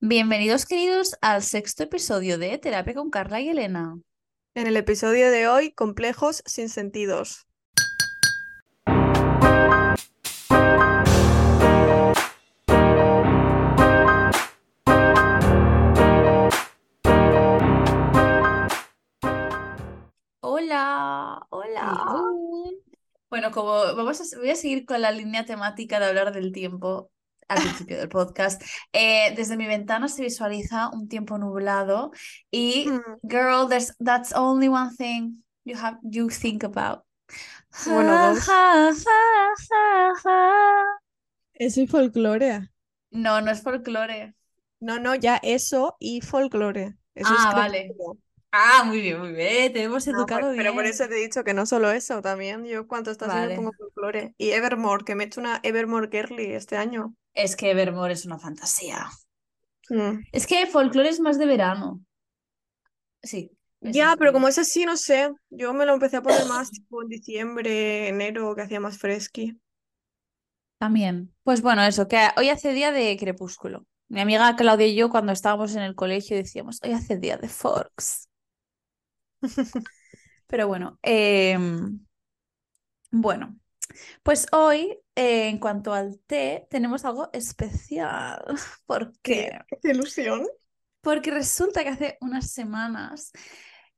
Bienvenidos, queridos, al sexto episodio de Terapia con Carla y Elena. En el episodio de hoy, complejos sin sentidos. Hola, hola. Bueno, como vamos a, voy a seguir con la línea temática de hablar del tiempo al principio del podcast. Eh, desde mi ventana se visualiza un tiempo nublado y, Mm, girl, there's, that's only one thing you have you think about. Bueno. Eso y folclore. No, no es folclore. No, no, ya eso y folclore. Eso es Ah, vale. crepúsculo. Ah, muy bien, muy bien. Te hemos No, educado pero por bien. eso te he dicho que no solo eso, también yo cuando estás Vale. pongo folclore. Y Evermore, que me he hecho una Evermore Girly este año. Es que Evermore es una fantasía. Mm. Es que folclore es más de verano. Sí. Ya, pero como es así, no sé. Yo me lo empecé a poner más tipo en diciembre, enero, que hacía más fresqui. También. Pues bueno, eso, que hoy hace día de crepúsculo. Mi amiga Claudia y yo, cuando estábamos en el colegio, decíamos, hoy hace día de Forks. Pero bueno, em, bueno, pues hoy, eh, en cuanto al té, tenemos algo especial. ¿Por qué? Qué ilusión. Porque resulta que hace unas semanas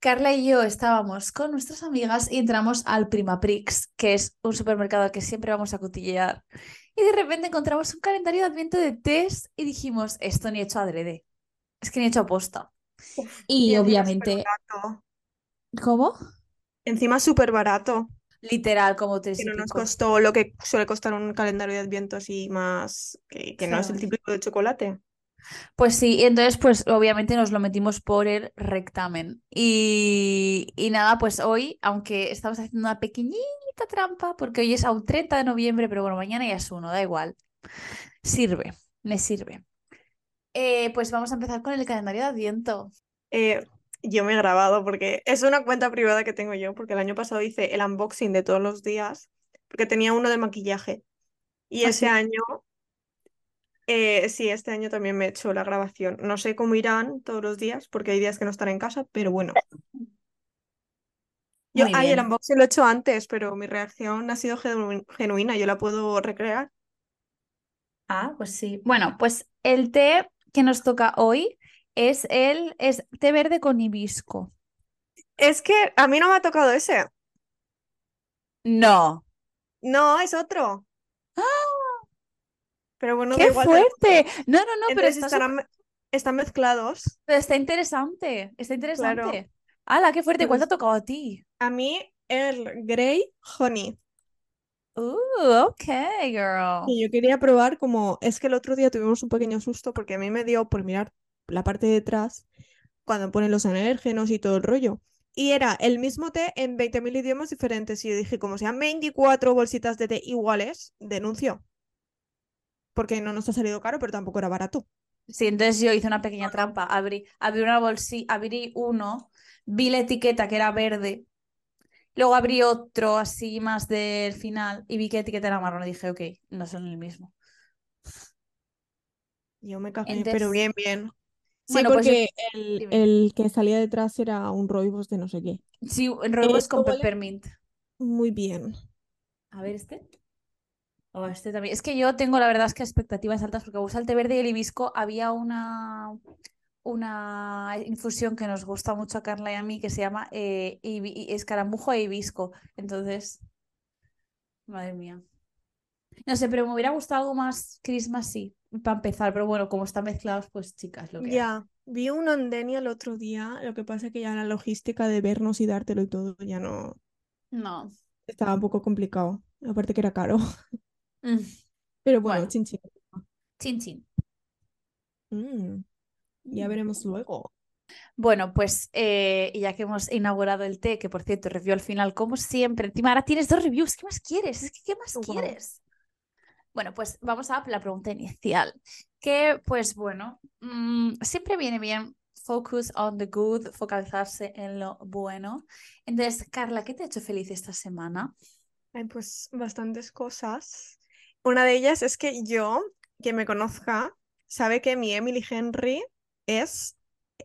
Carla y yo estábamos con nuestras amigas y entramos al Primaprix, que es un supermercado al que siempre vamos a cotillear. Y de repente encontramos un calendario de adviento de test y dijimos, esto ni hecho adrede. Es que ni hecho aposta. Uf, Y obviamente. ¿Cómo? Encima súper barato. Literal, como tres Que no nos costó lo que suele costar un calendario de adviento así más, que, que no es el típico de chocolate. Pues sí, y entonces pues obviamente nos lo metimos por el rectamen. Y, y nada, pues hoy, aunque estamos haciendo una pequeñita trampa, porque hoy es aún 30 de noviembre, pero bueno, mañana ya es uno, da igual. Sirve, me sirve. Eh, pues vamos a empezar con el calendario de Adviento. Eh, yo me he grabado porque es una cuenta privada que tengo yo, porque el año pasado hice el unboxing de todos los días, porque tenía uno de maquillaje. Y ¿Ah, ese sí? año, eh, sí, este año también me he hecho la grabación. No sé cómo irán todos los días, porque hay días que no estaré en casa, pero bueno. Yo, Muy ay, el unboxing lo he hecho antes, pero mi reacción ha sido genu- genuina, yo la puedo recrear. Ah, pues sí. Bueno, pues el té que nos toca hoy es el es té verde con hibisco. Es que a mí no me ha tocado ese. No. No, es otro. Pero bueno, da ¡Qué igual. fuerte! No, no, no, pero Entonces estarán, están mezclados. Pero está interesante, está Claro. interesante. ¡Hala, qué fuerte! ¿Cuál te ha Pues tocado a ti? a mí el Grey Honey. Uh, ok, girl. Yo quería probar como, es que el otro día tuvimos un pequeño susto porque a mí me dio por mirar la parte de atrás cuando ponen los alérgenos y todo el rollo. Y era el mismo té en 20.000 idiomas diferentes. Y yo dije, como sean 24 bolsitas de té iguales, denuncio. Porque no nos ha salido caro, pero tampoco era barato. Sí, entonces yo hice una pequeña trampa. Abrí, abrí una bolsita, abrí uno, vi la etiqueta que era verde, luego abrí otro así más del final y vi que la etiqueta era marrón y dije, ok, no son el mismo. Yo me cagué, pero bien, bien. Sí, bueno, pues porque el, dime. el que salía detrás era un roibos de no sé qué. Sí, en roibos con peppermint. muy bien. A ver, este. O este también. Es que yo tengo, la verdad, es que expectativas altas porque gusta el té verde y el hibisco. Había una, una infusión que nos gusta mucho a Carla y a mí que se llama eh, escaramujo e hibisco. Entonces, madre mía. No sé, pero me hubiera gustado algo más Christmassy para empezar. Pero bueno, como están mezclados, pues chicas, lo que. Ya, vi uno en Denia el otro día. Lo que pasa es que ya la logística de vernos y dártelo y todo ya no No. estaba un poco complicado. Aparte que era caro. Mm, Pero bueno, Bueno, chin chin. chin chin. Mm, ya Mm. veremos luego. Bueno, pues eh, ya que hemos inaugurado el té, que por cierto, review al final, como siempre. Encima ahora tienes dos reviews, ¿qué más quieres? Es que, ¿qué más Wow. quieres? Bueno, pues vamos a la pregunta inicial, que pues bueno, mm, siempre viene bien focus on the good, focalizarse en lo bueno. Entonces, Carla, ¿qué te ha hecho feliz esta semana? Ay, pues bastantes cosas. Una de ellas es que yo, que me conozca, sabe que mi Emily Henry es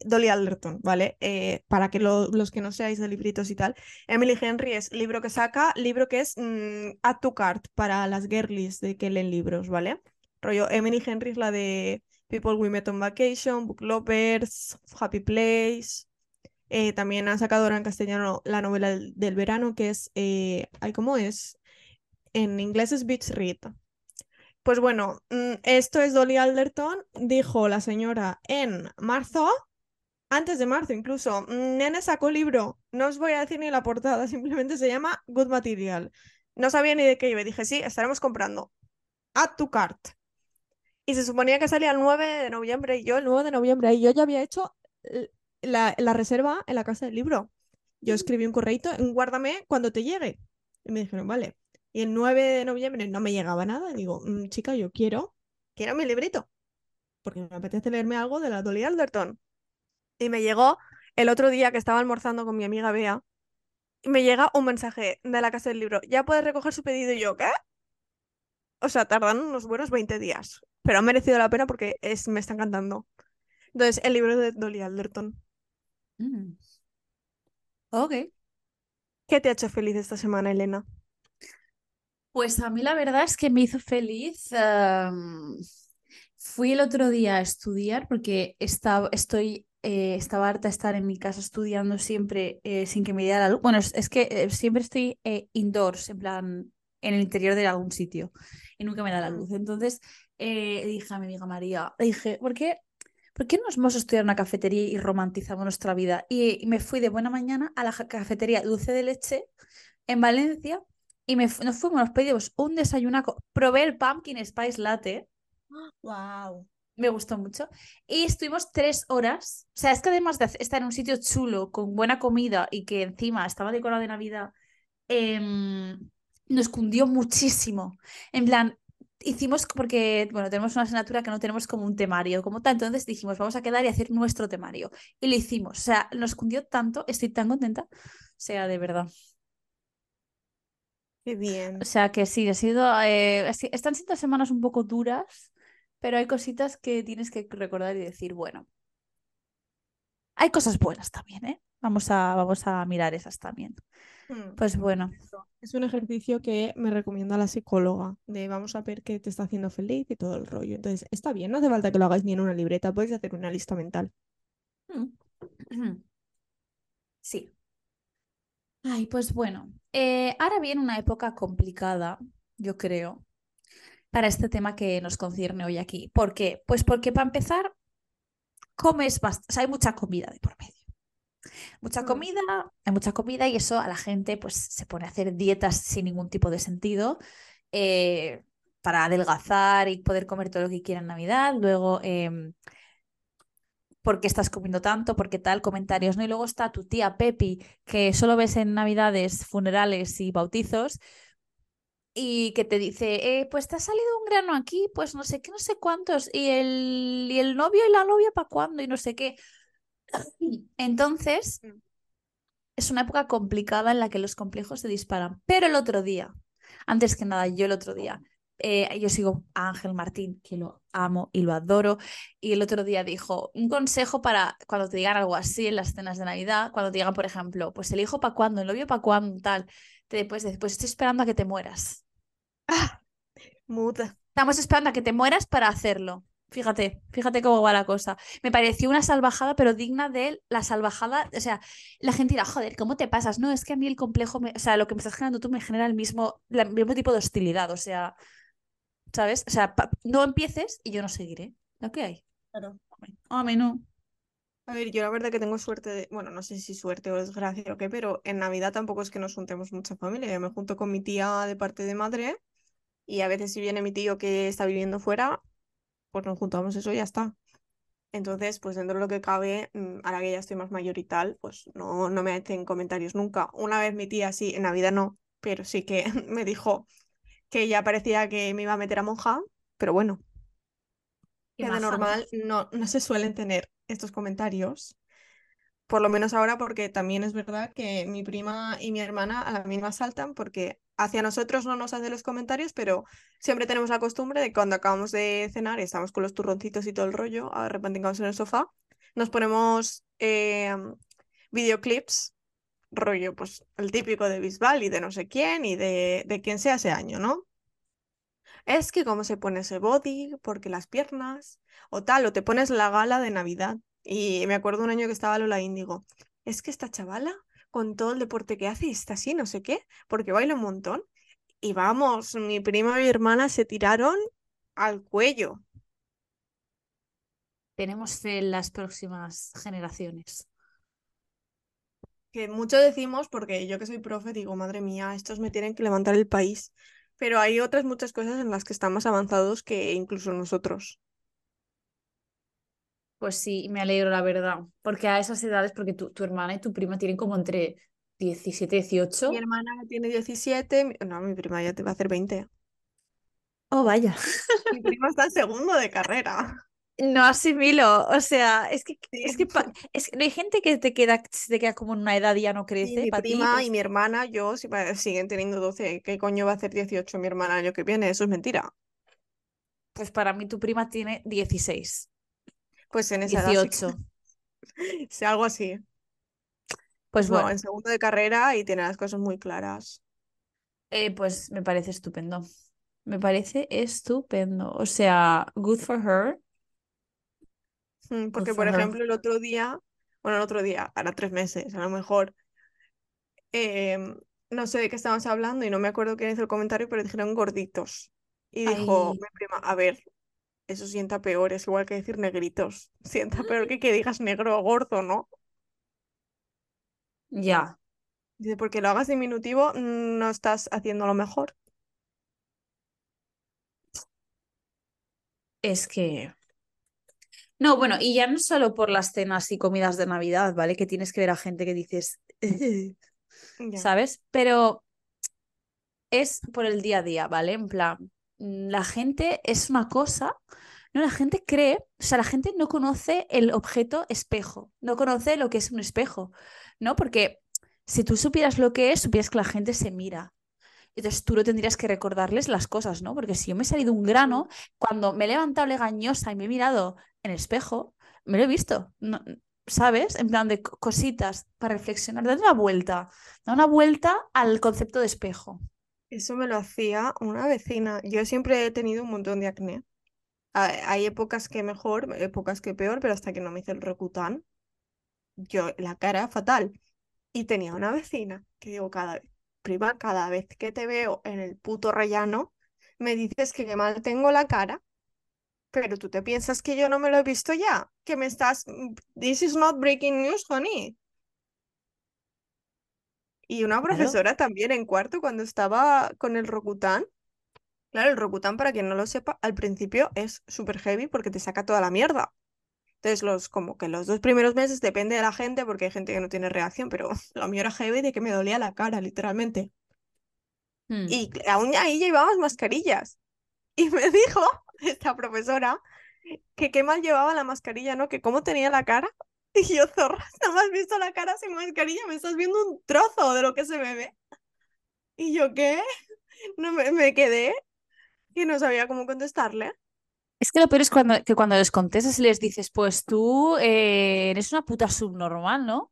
Dolly Alderton, ¿vale? Eh, para que lo- los que no seáis de libritos y tal, Emily Henry es libro que saca, libro que es mm, add to cart para las girlies de que leen libros, ¿vale? Rollo, Emily Henry es la de People We Met on Vacation, Book Lovers, Happy Place. Eh, también ha sacado ahora en castellano la novela del, verano, que es, eh, ¿cómo es? En inglés es Beach Read. Pues bueno, mm, esto es Dolly Alderton, dijo la señora en marzo, antes de marzo incluso. mm, Nene sacó libro, no os voy a decir ni la portada, simplemente se llama Good Material. No sabía ni de qué iba, dije, sí, estaremos comprando. Add to cart. Y se suponía que salía el 9 de noviembre, y yo el 9 de noviembre, y yo ya había hecho la, la reserva en la casa del libro. Yo escribí un correito, en guárdame cuando te llegue. Y me dijeron, vale. Y el 9 de noviembre no me llegaba nada. Y digo, "Mm, chica, yo quiero, quiero mi librito. Porque me apetece leerme algo de la Dolly Alderton. Y me llegó el otro día que estaba almorzando con mi amiga Bea. Y me llega un mensaje de la casa del libro. Ya puedes recoger su pedido. Y yo, ¿qué? O sea, tardan unos buenos 20 días. Pero ha merecido la pena porque es, me está encantando. Entonces, el libro de Dolly Alderton. Mm. Ok. ¿Qué te ha hecho feliz esta semana, Elena? Pues a mí la verdad es que me hizo feliz. em, fui el otro día a estudiar porque estaba, estoy, eh, estaba harta de estar en mi casa estudiando siempre eh, sin que me diera la luz. Bueno, es, es que eh, siempre estoy indoors, en plan, en el interior de algún sitio y nunca me da la Mm. luz. Entonces dije a mi amiga María, le dije, ¿por qué? ¿Por qué no nos vamos a estudiar en una cafetería y romantizamos nuestra vida? Y, y me fui de buena mañana a la cafetería Dulce de Leche en Valencia y me, nos fuimos, nos pedimos un desayunaco. Probé el pumpkin spice latte, ¡Wow! Me gustó mucho. Y estuvimos tres horas. O sea, es que además de estar en un sitio chulo, con buena comida y que encima estaba decorado de Navidad, em, nos cundió muchísimo. En plan, hicimos, porque, bueno, tenemos una asignatura que no tenemos como un temario como tal, entonces dijimos, vamos a quedar y hacer nuestro temario. Y lo hicimos. O sea, nos cundió tanto, estoy tan contenta. O sea, de verdad. Qué bien. O sea que sí, ha sido, eh, están siendo semanas un poco duras, pero hay cositas que tienes que recordar y decir, bueno, hay cosas buenas también, ¿eh? Vamos a, vamos a mirar esas también. Mm. Pues bueno, Es un ejercicio que me recomienda la psicóloga, de vamos a ver qué te está haciendo feliz y todo el rollo. Entonces, está bien, no hace falta que lo hagáis ni en una libreta, podéis hacer una lista mental. sí. Ay, pues bueno, eh, ahora viene una época complicada, yo creo, para este tema que nos concierne hoy aquí. ¿Por qué? Pues porque para empezar, comes bastante, o sea, hay mucha comida de por medio. Mucha Mm. comida, hay mucha comida y eso a la gente pues se pone a hacer dietas sin ningún tipo de sentido eh, para adelgazar y poder comer todo lo que quiera en Navidad. Luego, em, ¿por qué estás comiendo tanto? ¿Por qué tal? Comentarios, ¿no? Y luego está tu tía Pepi, que solo ves en Navidades, funerales y bautizos. Y que te dice, eh, pues te ha salido un grano aquí, pues no sé qué, no sé cuántos, y el, y el novio y la novia para cuándo, y no sé qué. Entonces, Mm. es una época complicada en la que los complejos se disparan. Pero el otro día, antes que nada, yo el otro día, eh, yo sigo a Ángel Martín, que lo amo y lo adoro, y el otro día dijo, un consejo para cuando te digan algo así en las cenas de Navidad, cuando te digan, por ejemplo, pues el hijo para cuándo, el novio para cuándo, tal, te puedes decir, pues estoy esperando a que te mueras. Muda. Estamos esperando a que te mueras para hacerlo. Fíjate, fíjate cómo va la cosa. Me pareció una salvajada, pero digna de la salvajada. O sea, la gente dirá, joder, ¿cómo te pasas? No, es que a mí el complejo, me- o sea, lo que me estás generando tú me genera el mismo, el mismo tipo de hostilidad. O sea, ¿sabes? O sea, no empieces y yo no seguiré. Lo que hay. Claro. A mí no. A ver, yo la verdad que tengo suerte de, bueno, no sé si suerte o desgracia o qué, pero en Navidad tampoco es que nos juntemos mucha familia. Yo me junto con mi tía de parte de madre y a veces si viene mi tío que está viviendo fuera, pues nos juntamos eso y ya está. Entonces, pues dentro de lo que cabe, mm, ahora que ya estoy más mayor y tal, pues no, no me hacen comentarios nunca. Una vez mi tía, sí, en Navidad no, pero sí que me dijo que ya parecía que me iba a meter a monja, pero bueno, que de normal no, no se suelen tener estos comentarios. Por lo menos ahora, porque también es verdad que mi prima y mi hermana a la misma saltan porque hacia nosotros no nos hace los comentarios, pero siempre tenemos la costumbre de cuando acabamos de cenar y estamos con los turroncitos y todo el rollo, arrepenticados en el sofá, nos ponemos eh, videoclips, rollo, pues el típico de Bisbal y de no sé quién y de, de quien sea ese año, ¿no? Es que cómo se pone ese body, porque las piernas, o tal, o te pones la gala de Navidad. Y me acuerdo un año que estaba Lola Índigo. Es que esta chavala, con todo el deporte que hace, está así, no sé qué, porque baila un montón. Y vamos, mi prima y mi hermana se tiraron al cuello. Tenemos fe en las próximas generaciones. Que mucho decimos, porque yo que soy profe, digo, madre mía, estos me tienen que levantar el país. Pero hay otras muchas cosas en las que están más avanzados que incluso nosotros. Pues sí, me alegro, la verdad. Porque a esas edades, porque tu, tu hermana y tu prima tienen como entre 17 y 18. Mi hermana tiene 17, mi- no, mi prima ya te va a hacer 20. Oh, vaya. Mi prima está en segundo de carrera. No asimilo, o sea, es que, Sí. es que, pa- es que no hay gente que te queda, se te queda como en una edad y ya no Y crece. mi Para ti, prima pues, y mi hermana, yo, si pa- siguen teniendo 12. ¿Qué coño va a hacer 18 mi hermana el año que viene? Eso es mentira. pues para mí tu prima tiene 16, Pues en esa edad sí 18. sí, algo así. Pues No, bueno, en segundo de carrera y tiene las cosas muy claras. eh, pues me parece estupendo. Me parece estupendo. O sea, good for her. Mm, Porque, por her. ejemplo, el otro día, bueno, el otro día, para tres meses, a lo mejor, em, no sé de qué estábamos hablando y no me acuerdo quién hizo el comentario, pero dijeron gorditos. Y dijo mi prima, a ver, eso sienta peor, es igual que decir negritos. Sienta peor que que digas negro o gordo, ¿no? Ya. Dice, porque lo hagas diminutivo, mm, no estás haciendo lo mejor. Es que. No, bueno, y ya no solo por las cenas y comidas de Navidad, ¿vale? Que tienes que ver a gente que dices, Ya. ¿sabes? Pero es por el día a día, ¿vale? En plan, la gente es una cosa, no, la gente cree, o sea, la gente no conoce el objeto espejo, no conoce lo que es un espejo, ¿no? Porque si tú supieras lo que es, supieras que la gente se mira. Entonces tú no tendrías que recordarles las cosas, ¿no? Porque si yo me he salido un grano, cuando me he levantado legañosa y me he mirado en el espejo, me lo he visto, no- ¿sabes? En plan de co- cositas para reflexionar, dar una vuelta, dar una vuelta al concepto de espejo. Eso me lo hacía una vecina. Yo siempre he tenido un montón de acné. Ha- Hay épocas que mejor, épocas que peor, pero hasta que no me hice el Rocutan, yo la cara fatal. Y tenía una vecina que digo cada vez, prima, cada vez que te veo en el puto rellano, me dices que mal tengo la cara, pero tú te piensas que yo no me lo he visto ya, que me estás... This is not breaking news, honey. Y una Claro. profesora también en cuarto cuando estaba con el Rocutan. Claro, el Rocutan, para quien no lo sepa, al principio es súper heavy porque te saca toda la mierda. Entonces, los, como que los dos primeros meses depende de la gente, porque hay gente que no tiene reacción, pero lo mío era heavy de que me dolía la cara, literalmente. Hmm. Y aún ahí llevábamos mascarillas. Y me dijo esta profesora que qué mal llevaba la mascarilla, ¿no? Que cómo tenía la cara. Y yo, zorra, no me has visto la cara sin mascarilla, me estás viendo un trozo de lo que se me ve. Y yo, ¿qué? No me, me quedé y no sabía cómo contestarle. Es que lo peor es cuando, que cuando les contestas y les dices, pues tú eh, eres una puta subnormal, ¿no?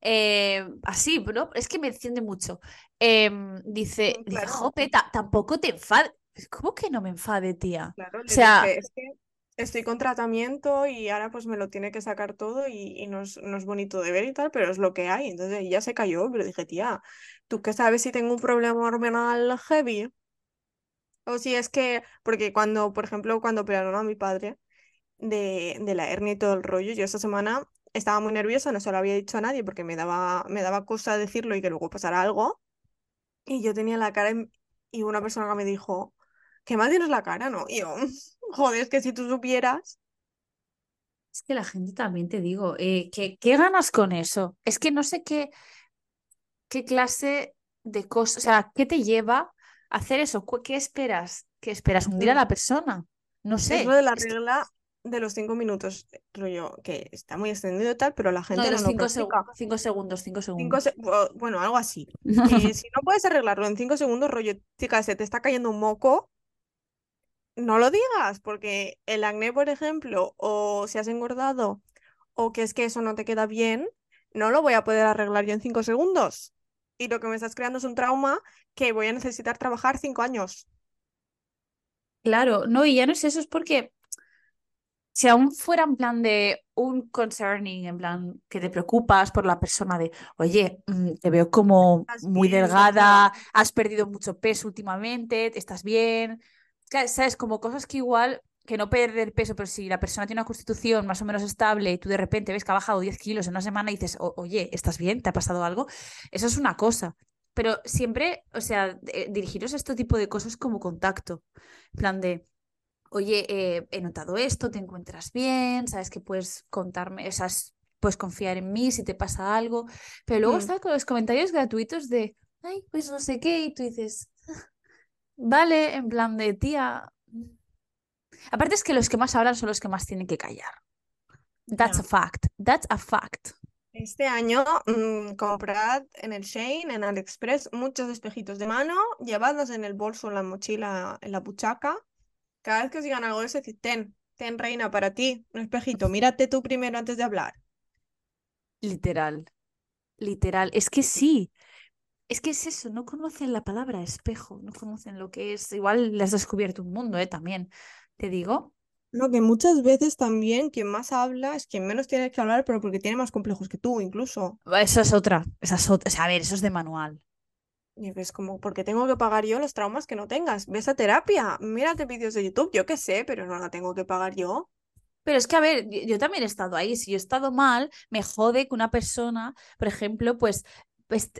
Eh, así, ¿no? Es que me enciende mucho. Em, dice, Mm, dice, claro. "Jope, ta- tampoco te enfades. ¿Cómo que no me enfade, tía? Claro, O sea, dije, es que estoy con tratamiento y ahora pues me lo tiene que sacar todo y, y no es, no es bonito de ver y tal, pero es lo que hay. Entonces ella se cayó, pero dije, tía, ¿tú qué sabes si tengo un problema hormonal heavy? O si es que, porque cuando, por ejemplo, cuando operaron a mi padre de, de la hernia y todo el rollo, yo esta semana estaba muy nerviosa, no se lo había dicho a nadie porque me daba, me daba cosa decirlo y que luego pasara algo. Y yo tenía la cara y una persona me dijo, ¿qué mal tienes la cara, no? Y yo, joder, es que si tú supieras, es que la gente también te digo, eh, ¿qué, qué ganas con eso? Es que no sé qué, qué clase de cosas, o sea, ¿qué te lleva a hacer eso? ¿Cu- ¿Qué esperas? ¿Qué esperas? ¿Hundir a Mm. la persona? No es sé. lo de la es que- regla de los cinco minutos, rollo, que está muy extendido y tal, pero la No, gente de no los lo cinco, seg- cinco segundos, cinco Cinco segundos. se- bu- bueno, algo así. Que si no puedes arreglarlo en cinco segundos, rollo, chica, se te está cayendo un moco, no lo digas, porque el acné, por ejemplo, o si has engordado, o que es que eso no te queda bien, no lo voy a poder arreglar yo en cinco segundos. Y lo que me estás creando es un trauma que voy a necesitar trabajar cinco años. Claro, no, y ya no es eso, es porque si aún fuera en plan de un concerning, en plan que te preocupas por la persona de, oye, mm, te veo como muy delgada, has perdido mucho peso últimamente, estás bien. Claro, ¿Sabes? Como cosas que igual, que no perder peso, pero si la persona tiene una constitución más o menos estable y tú de repente ves que ha bajado 10 kilos en una semana y dices, "O- oye, ¿estás bien? ¿Te ha pasado algo? Eso es una cosa. Pero siempre, o sea, eh, dirigiros a este tipo de cosas como contacto. En plan de, oye, eh, he notado esto, te encuentras bien, sabes que puedes contarme, o sea, puedes confiar en mí si te pasa algo. Pero luego Mm. está con los comentarios gratuitos de, ay, pues no sé qué, y tú dices, "Ah, vale, en plan de tía. Aparte es que los que más hablan son los que más tienen que callar. That's a fact. That's a fact. Este año mm, comprad en el Shein, en AliExpress, muchos espejitos de mano, llevadlos en el bolso, en la mochila, en la buchaca. Cada vez que os digan algo de eso, decid, ten, ten reina para ti, un espejito, mírate tú primero antes de hablar. Literal. Literal. Es que sí. Es que es eso, no conocen la palabra espejo, no conocen lo que es. Igual les has descubierto un mundo, ¿eh? También. Te digo. No, que muchas veces también quien más habla es quien menos tiene que hablar, pero porque tiene más complejos que tú, incluso. Esa es otra. Esa es otra. O sea, a ver, eso es de manual. Y es como, porque tengo que pagar yo los traumas que no tengas. Ves a terapia, mírate vídeos de YouTube, yo qué sé, pero no la tengo que pagar yo. Pero es que, a ver, yo, yo también he estado ahí. Si yo he estado mal, me jode que una persona, por ejemplo, pues, pues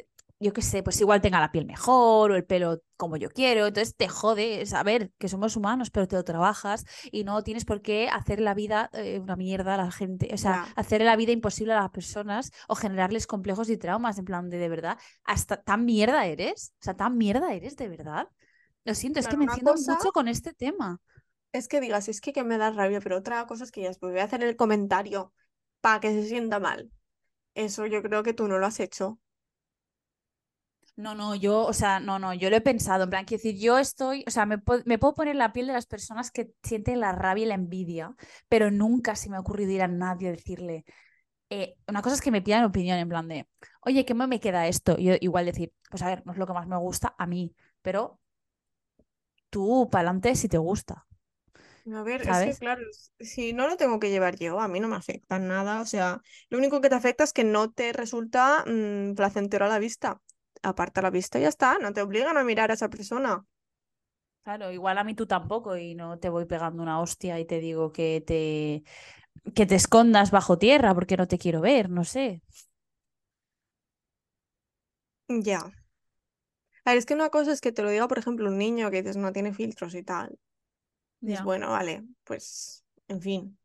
yo qué sé, pues igual tenga la piel mejor o el pelo como yo quiero. Entonces te jode saber que somos humanos, pero te lo trabajas y no tienes por qué hacer la vida eh, una mierda a la gente. O sea, hacer la vida imposible a las personas o generarles complejos y traumas. En plan, de, de verdad, hasta tan mierda eres. O sea, tan mierda eres, de verdad. Lo siento, es que me enciendo cosa mucho con este tema. es que digas, es que, que me da rabia, pero otra cosa es que ya después voy a hacer el comentario para que se sienta mal. Eso yo creo que tú no lo has hecho. No, no, yo, o sea, no, no, yo lo he pensado, en plan, quiero decir, yo estoy, o sea, me, me puedo poner la piel de las personas que sienten la rabia y la envidia, pero nunca se me ha ocurrido ir a nadie a decirle, eh, una cosa es que me pidan opinión, en plan de, oye, ¿qué me queda esto? Y yo igual decir, pues a ver, no es lo que más me gusta a mí, pero tú, para adelante, si te gusta, A ver, es que claro, si no lo tengo que llevar yo, a mí no me afecta nada. O sea, lo único que te afecta es que no te resulta mm, placentero a la vista. Aparta la vista y ya está, no te obligan a mirar a esa persona. Claro, igual a mí tú tampoco y no te voy pegando una hostia y te digo que te, que te escondas bajo tierra porque no te quiero ver, no sé. Ya. A ver, es que una cosa es que te lo diga, por ejemplo, un niño que dices no tiene filtros y tal. Dices, Ya. bueno, vale, pues, en fin.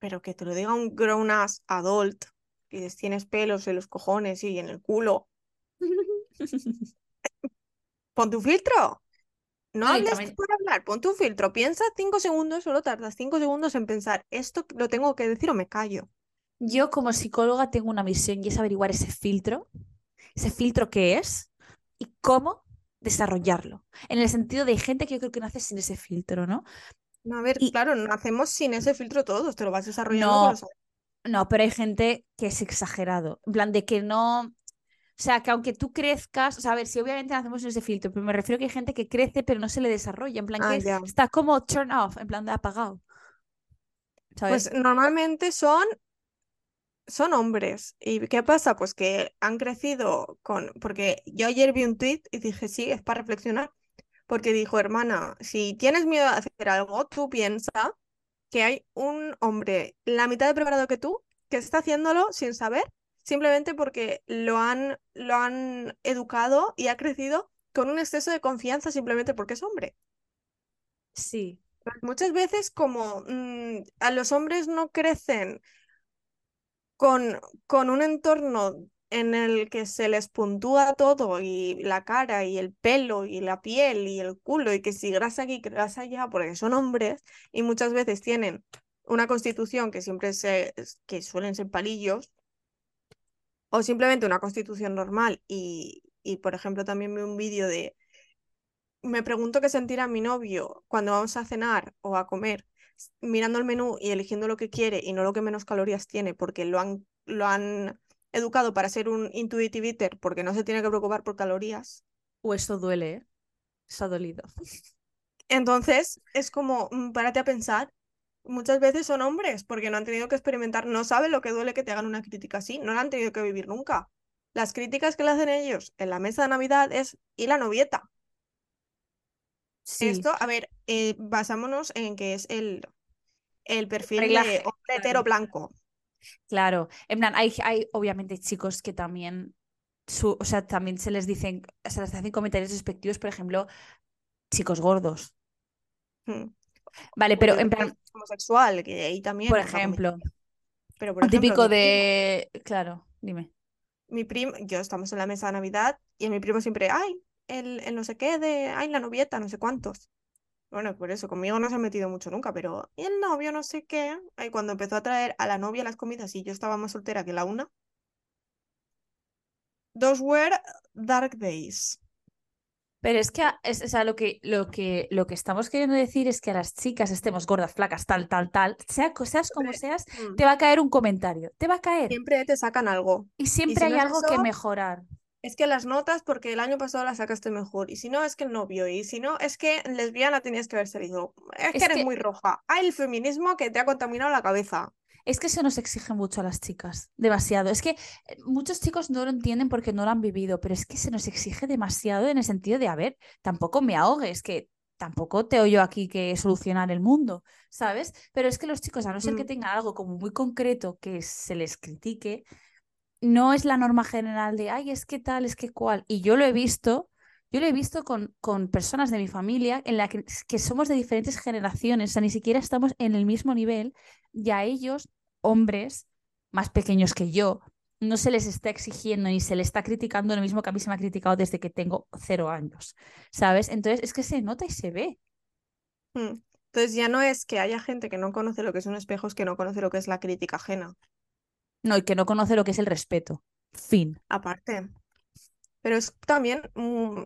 Pero que te lo diga un grown-ass adult, que dices, tienes pelos en los cojones y en el culo. Pon tu filtro. No No, hables también, por hablar, pon tu filtro. Piensa cinco segundos, solo tardas cinco segundos en pensar, ¿esto lo tengo que decir o me callo? yo como psicóloga tengo una misión y es averiguar ese filtro, ese filtro qué es y cómo desarrollarlo. En el sentido de gente que yo creo que nace sin ese filtro, ¿no? No, a ver, Y claro, nacemos sin ese filtro todos, te lo vas desarrollando no, no, pero hay gente que es exagerado. En plan de que no. O sea, que aunque tú crezcas, o sea, a ver, si obviamente nacemos sin ese filtro, pero me refiero a que hay gente que crece pero no se le desarrolla, en plan Ah, que ya. está como turn off, en plan de apagado, Pues normalmente son, son hombres. ¿Y qué pasa? Pues que han crecido con... Porque yo ayer vi un tweet y dije, sí, es para reflexionar. Porque dijo, hermana, si tienes miedo a hacer algo, tú piensa que hay un hombre la mitad de preparado que tú que está haciéndolo sin saber, simplemente porque lo han, lo han educado y ha crecido con un exceso de confianza simplemente porque es hombre. Sí. Muchas veces como mm, a los hombres no crecen con, con un entorno en el que se les puntúa todo y la cara y el pelo y la piel y el culo y que si grasa aquí, grasa allá, porque son hombres y muchas veces tienen una constitución que siempre se, que suelen ser palillos, o simplemente una constitución normal y, y por ejemplo también vi un vídeo de, me pregunto qué sentirá mi novio cuando vamos a cenar o a comer mirando el menú y eligiendo lo que quiere y no lo que menos calorías tiene porque lo han, lo han educado para ser un intuitive eater porque no se tiene que preocupar por calorías. O eso duele, ¿eh? Eso ha dolido. Entonces, es como, mm, párate a pensar, muchas veces son hombres porque no han tenido que experimentar, no saben lo que duele que te hagan una crítica así, no la han tenido que vivir nunca. Las críticas que le hacen ellos en la mesa de Navidad es, ¿y la novieta? Sí. Esto, a ver, eh, basámonos en que es el, el perfil de hombre claro. hetero blanco. Claro, en plan, hay, hay obviamente chicos que también, su, o sea, también se les dicen, se les hacen comentarios despectivos, por ejemplo, chicos gordos. Hmm. Vale, pero en plan, homosexual, que ahí también. por ejemplo, Pero por lo ejemplo, típico primo- de, claro, dime. mi primo, yo estamos en la mesa de Navidad y mi primo siempre, ay, el, el no sé qué de, ay, la novieta, no sé cuántos. Bueno, por eso, conmigo no se ha metido mucho nunca, pero ¿y el novio no sé qué? Y cuando empezó a traer a la novia las comidas y yo estaba más soltera que la una. Those were dark days. Pero es que, es, o sea, lo que, lo que, lo que estamos queriendo decir es que a las chicas estemos gordas, flacas, tal, tal, tal, sea, seas como seas, Mm. te va a caer un comentario, te va a caer. Siempre te sacan algo. Y siempre si hay no algo que mejorar. Es que las notas porque el año pasado las sacaste mejor. Y si no, es que el novio. Y si no, es que lesbiana tenías que haber salido. Es que Es eres que- muy roja. Hay el feminismo que te ha contaminado la cabeza. Es que se nos exige mucho a las chicas, demasiado. Es que eh, muchos chicos no lo entienden porque no lo han vivido, pero es que se nos exige demasiado en el sentido de, a ver, tampoco me ahogues, que tampoco te yo aquí que solucionar el mundo, ¿sabes? Pero es que los chicos, a no ser que Mm. tengan algo como muy concreto que se les critique, no es la norma general de, ay, es que tal, es que cual. Y yo lo he visto, yo lo he visto con, con personas de mi familia en la que, que somos de diferentes generaciones, o sea, ni siquiera estamos en el mismo nivel y a ellos, hombres más pequeños que yo, no se les está exigiendo ni se les está criticando lo mismo que a mí se me ha criticado desde que tengo cero años, ¿sabes? Entonces es que se nota y se ve. Mm. Entonces ya no es que haya gente que no conoce lo que es un espejo, es que no conoce lo que es la crítica ajena. No, y que no conoce lo que es el respeto. Fin. Aparte. Pero es también mm,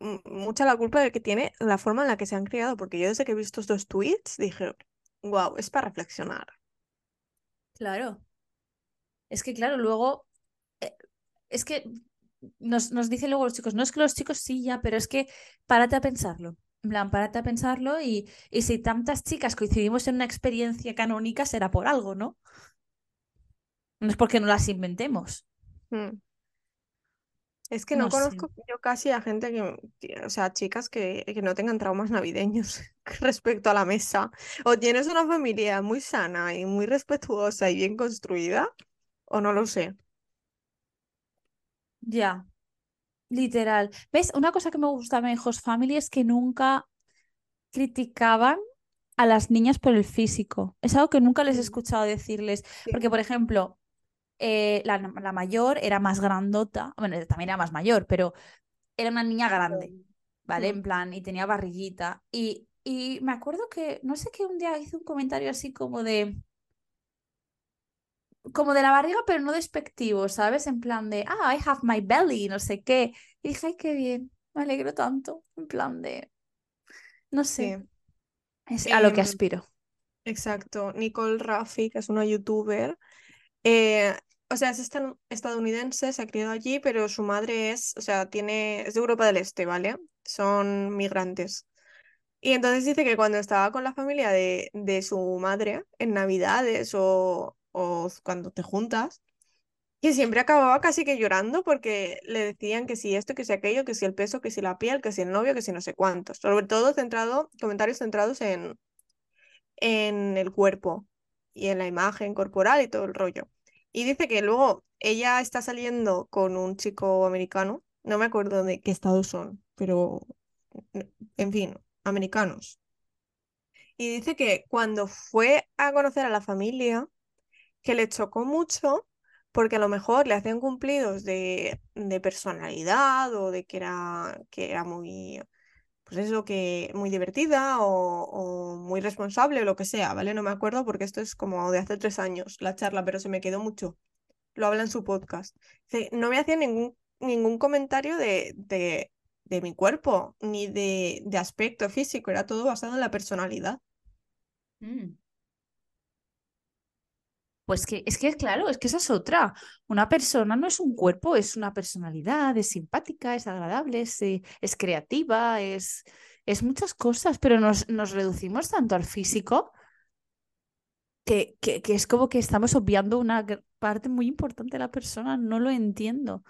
mm, mucha la culpa de que tiene la forma en la que se han criado. Porque yo desde que he visto estos tweets dije, wow, es para reflexionar. Claro. Es que, claro, luego, eh, es que nos, nos dicen luego los chicos, no es que los chicos sí ya, pero es que párate a pensarlo. En plan, párate a pensarlo y, y si tantas chicas coincidimos en una experiencia canónica será por algo, ¿no? No es porque no las inventemos. Mm. Es que no No sé. conozco yo casi a gente que, o sea, chicas que, que no tengan traumas navideños respecto a la mesa. O tienes una familia muy sana y muy respetuosa y bien construida, o no lo sé. Ya, literal. ¿Ves? Una cosa que me gusta de Host Family es que nunca criticaban a las niñas por el físico. Es algo que nunca les he escuchado decirles. Sí. Porque, por ejemplo, eh, la, la mayor era más grandota, bueno, también era más mayor, pero era una niña grande, ¿vale? Mm. En plan, y tenía barriguita. Y, y me acuerdo que, no sé qué, un día hice un comentario así como de, como de la barriga, pero no despectivo, ¿sabes? En plan de, ah, I have my belly, no sé qué. Y dije, ay, qué bien, me alegro tanto. En plan de, no sé, Sí, es a lo que Em, aspiro. exacto. Nicole Raffi, que es una youtuber, eh, o sea, es estadounidense, se ha criado allí, pero su madre es, o sea, tiene, es de Europa del Este, ¿vale? Son migrantes. Y entonces dice que cuando estaba con la familia de, de su madre en Navidades o, o cuando te juntas, que siempre acababa casi que llorando porque le decían que si esto, que si aquello, que si el peso, que si la piel, que si el novio, que si no sé cuántos. Sobre todo centrado, comentarios centrados en, en el cuerpo y en la imagen corporal y todo el rollo. Y dice que luego ella está saliendo con un chico americano, no me acuerdo de qué estados son, pero en fin, americanos. Y dice que cuando fue a conocer a la familia, que le chocó mucho porque a lo mejor le hacían cumplidos de, de personalidad o de que era, que era muy, pues eso, que muy divertida o, o muy responsable o lo que sea, ¿vale? No me acuerdo porque esto es como de hace tres años la charla, pero se me quedó mucho. Lo habla en su podcast. No me hacía ningún, ningún comentario de, de, de mi cuerpo ni de, de aspecto físico, era todo basado en la personalidad. Mm. Pues que es que claro, es que esa es otra. Una persona no es un cuerpo, es una personalidad, es simpática, es agradable, es, eh, es creativa, es, es muchas cosas, pero nos, nos reducimos tanto al físico que, que, que es como que estamos obviando una parte muy importante de la persona. No lo entiendo,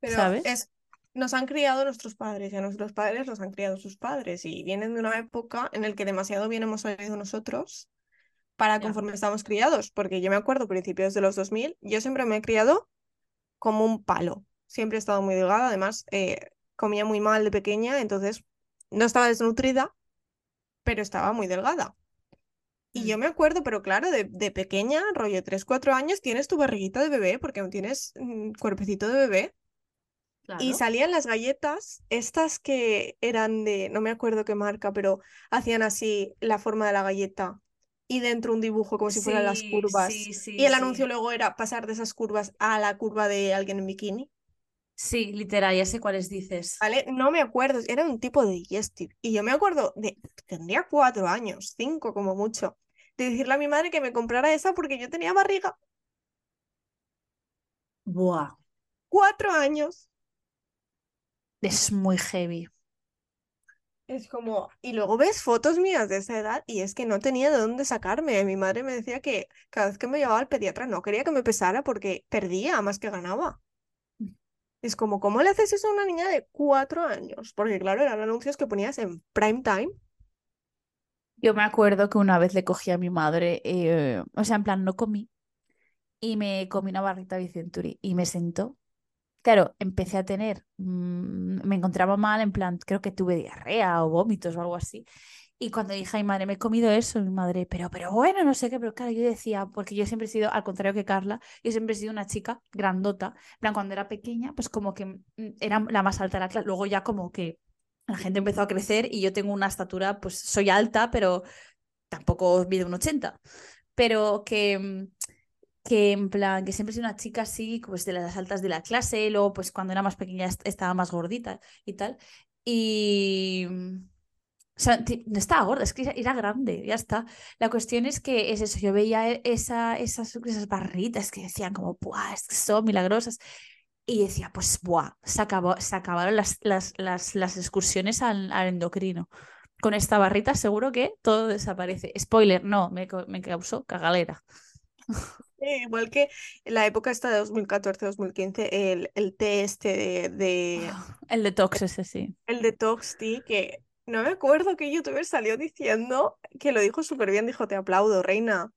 Pero ¿sabes? es, nos han criado nuestros padres y a nuestros padres los han criado sus padres y vienen de una época en la que demasiado bien hemos salido nosotros para conforme estamos criados, porque yo me acuerdo principios de los 2000, yo siempre me he criado como un palo, siempre he estado muy delgada, además eh, comía muy mal de pequeña, entonces no estaba desnutrida, pero estaba muy delgada. Y yo Mm. me acuerdo, pero claro, de, de pequeña, rollo 3, 4 años, tienes tu barriguita de bebé, porque aún tienes mm, cuerpecito de bebé. Y salían las galletas, estas que eran de, no me acuerdo qué marca, pero hacían así la forma de la galleta y dentro un dibujo como si fueran las curvas. sí, Y sí, el anuncio luego era pasar de esas curvas a la curva de alguien en bikini, Sí, literal, ya sé cuáles dices. ¿vale? No me acuerdo, era un tipo de digestive. Y yo me acuerdo de, tendría cuatro años, cinco como mucho, de decirle a mi madre que me comprara esa porque yo tenía barriga. Buah, Cuatro años. es muy heavy. Es como, y luego ves fotos mías de esa edad y es que no tenía de dónde sacarme. Mi madre me decía que cada vez que me llevaba al pediatra no quería que me pesara porque perdía más que ganaba. Es como, ¿cómo le haces eso a una niña de cuatro años? Porque claro, eran anuncios que ponías en prime time. Yo me acuerdo que una vez le cogí a mi madre, eh, o sea, en plan, no comí, y me comí una barrita Vicenturi y me sentó. Claro, empecé a tener, mm, me encontraba mal, en plan, creo que tuve diarrea o vómitos o algo así. Y cuando dije a mi madre, me he comido eso, mi madre, pero, pero bueno, no sé qué, pero claro, yo decía, porque yo siempre he sido, al contrario que Carla, yo siempre he sido una chica grandota. En plan, cuando era pequeña, pues como que mm, era la más alta de la clase. Luego ya como que la gente empezó a crecer y yo tengo una estatura, pues soy alta, pero tampoco mido un 80. Pero que, mm, que en plan, que siempre he una chica así, pues de las altas de la clase, luego pues cuando era más pequeña est- estaba más gordita y tal. Y... mm, O sea, no estaba gorda, es que era- grande, ya está. La cuestión es que es eso, yo veía e- esa, esas, esas barritas que decían como, ¡buah! Son milagrosas. Y decía, pues, ¡buah! Se acabó, se acabaron las, las, las, las excursiones al, al endocrino. Con esta barrita seguro que todo desaparece. Spoiler, no, me, me causó cagalera. Igual que en la época esta de 2014-2015, el, el té este de, de- El detox ese sí. el detox tea, que no me acuerdo qué youtuber salió diciendo que lo dijo súper bien, dijo, te aplaudo, reina.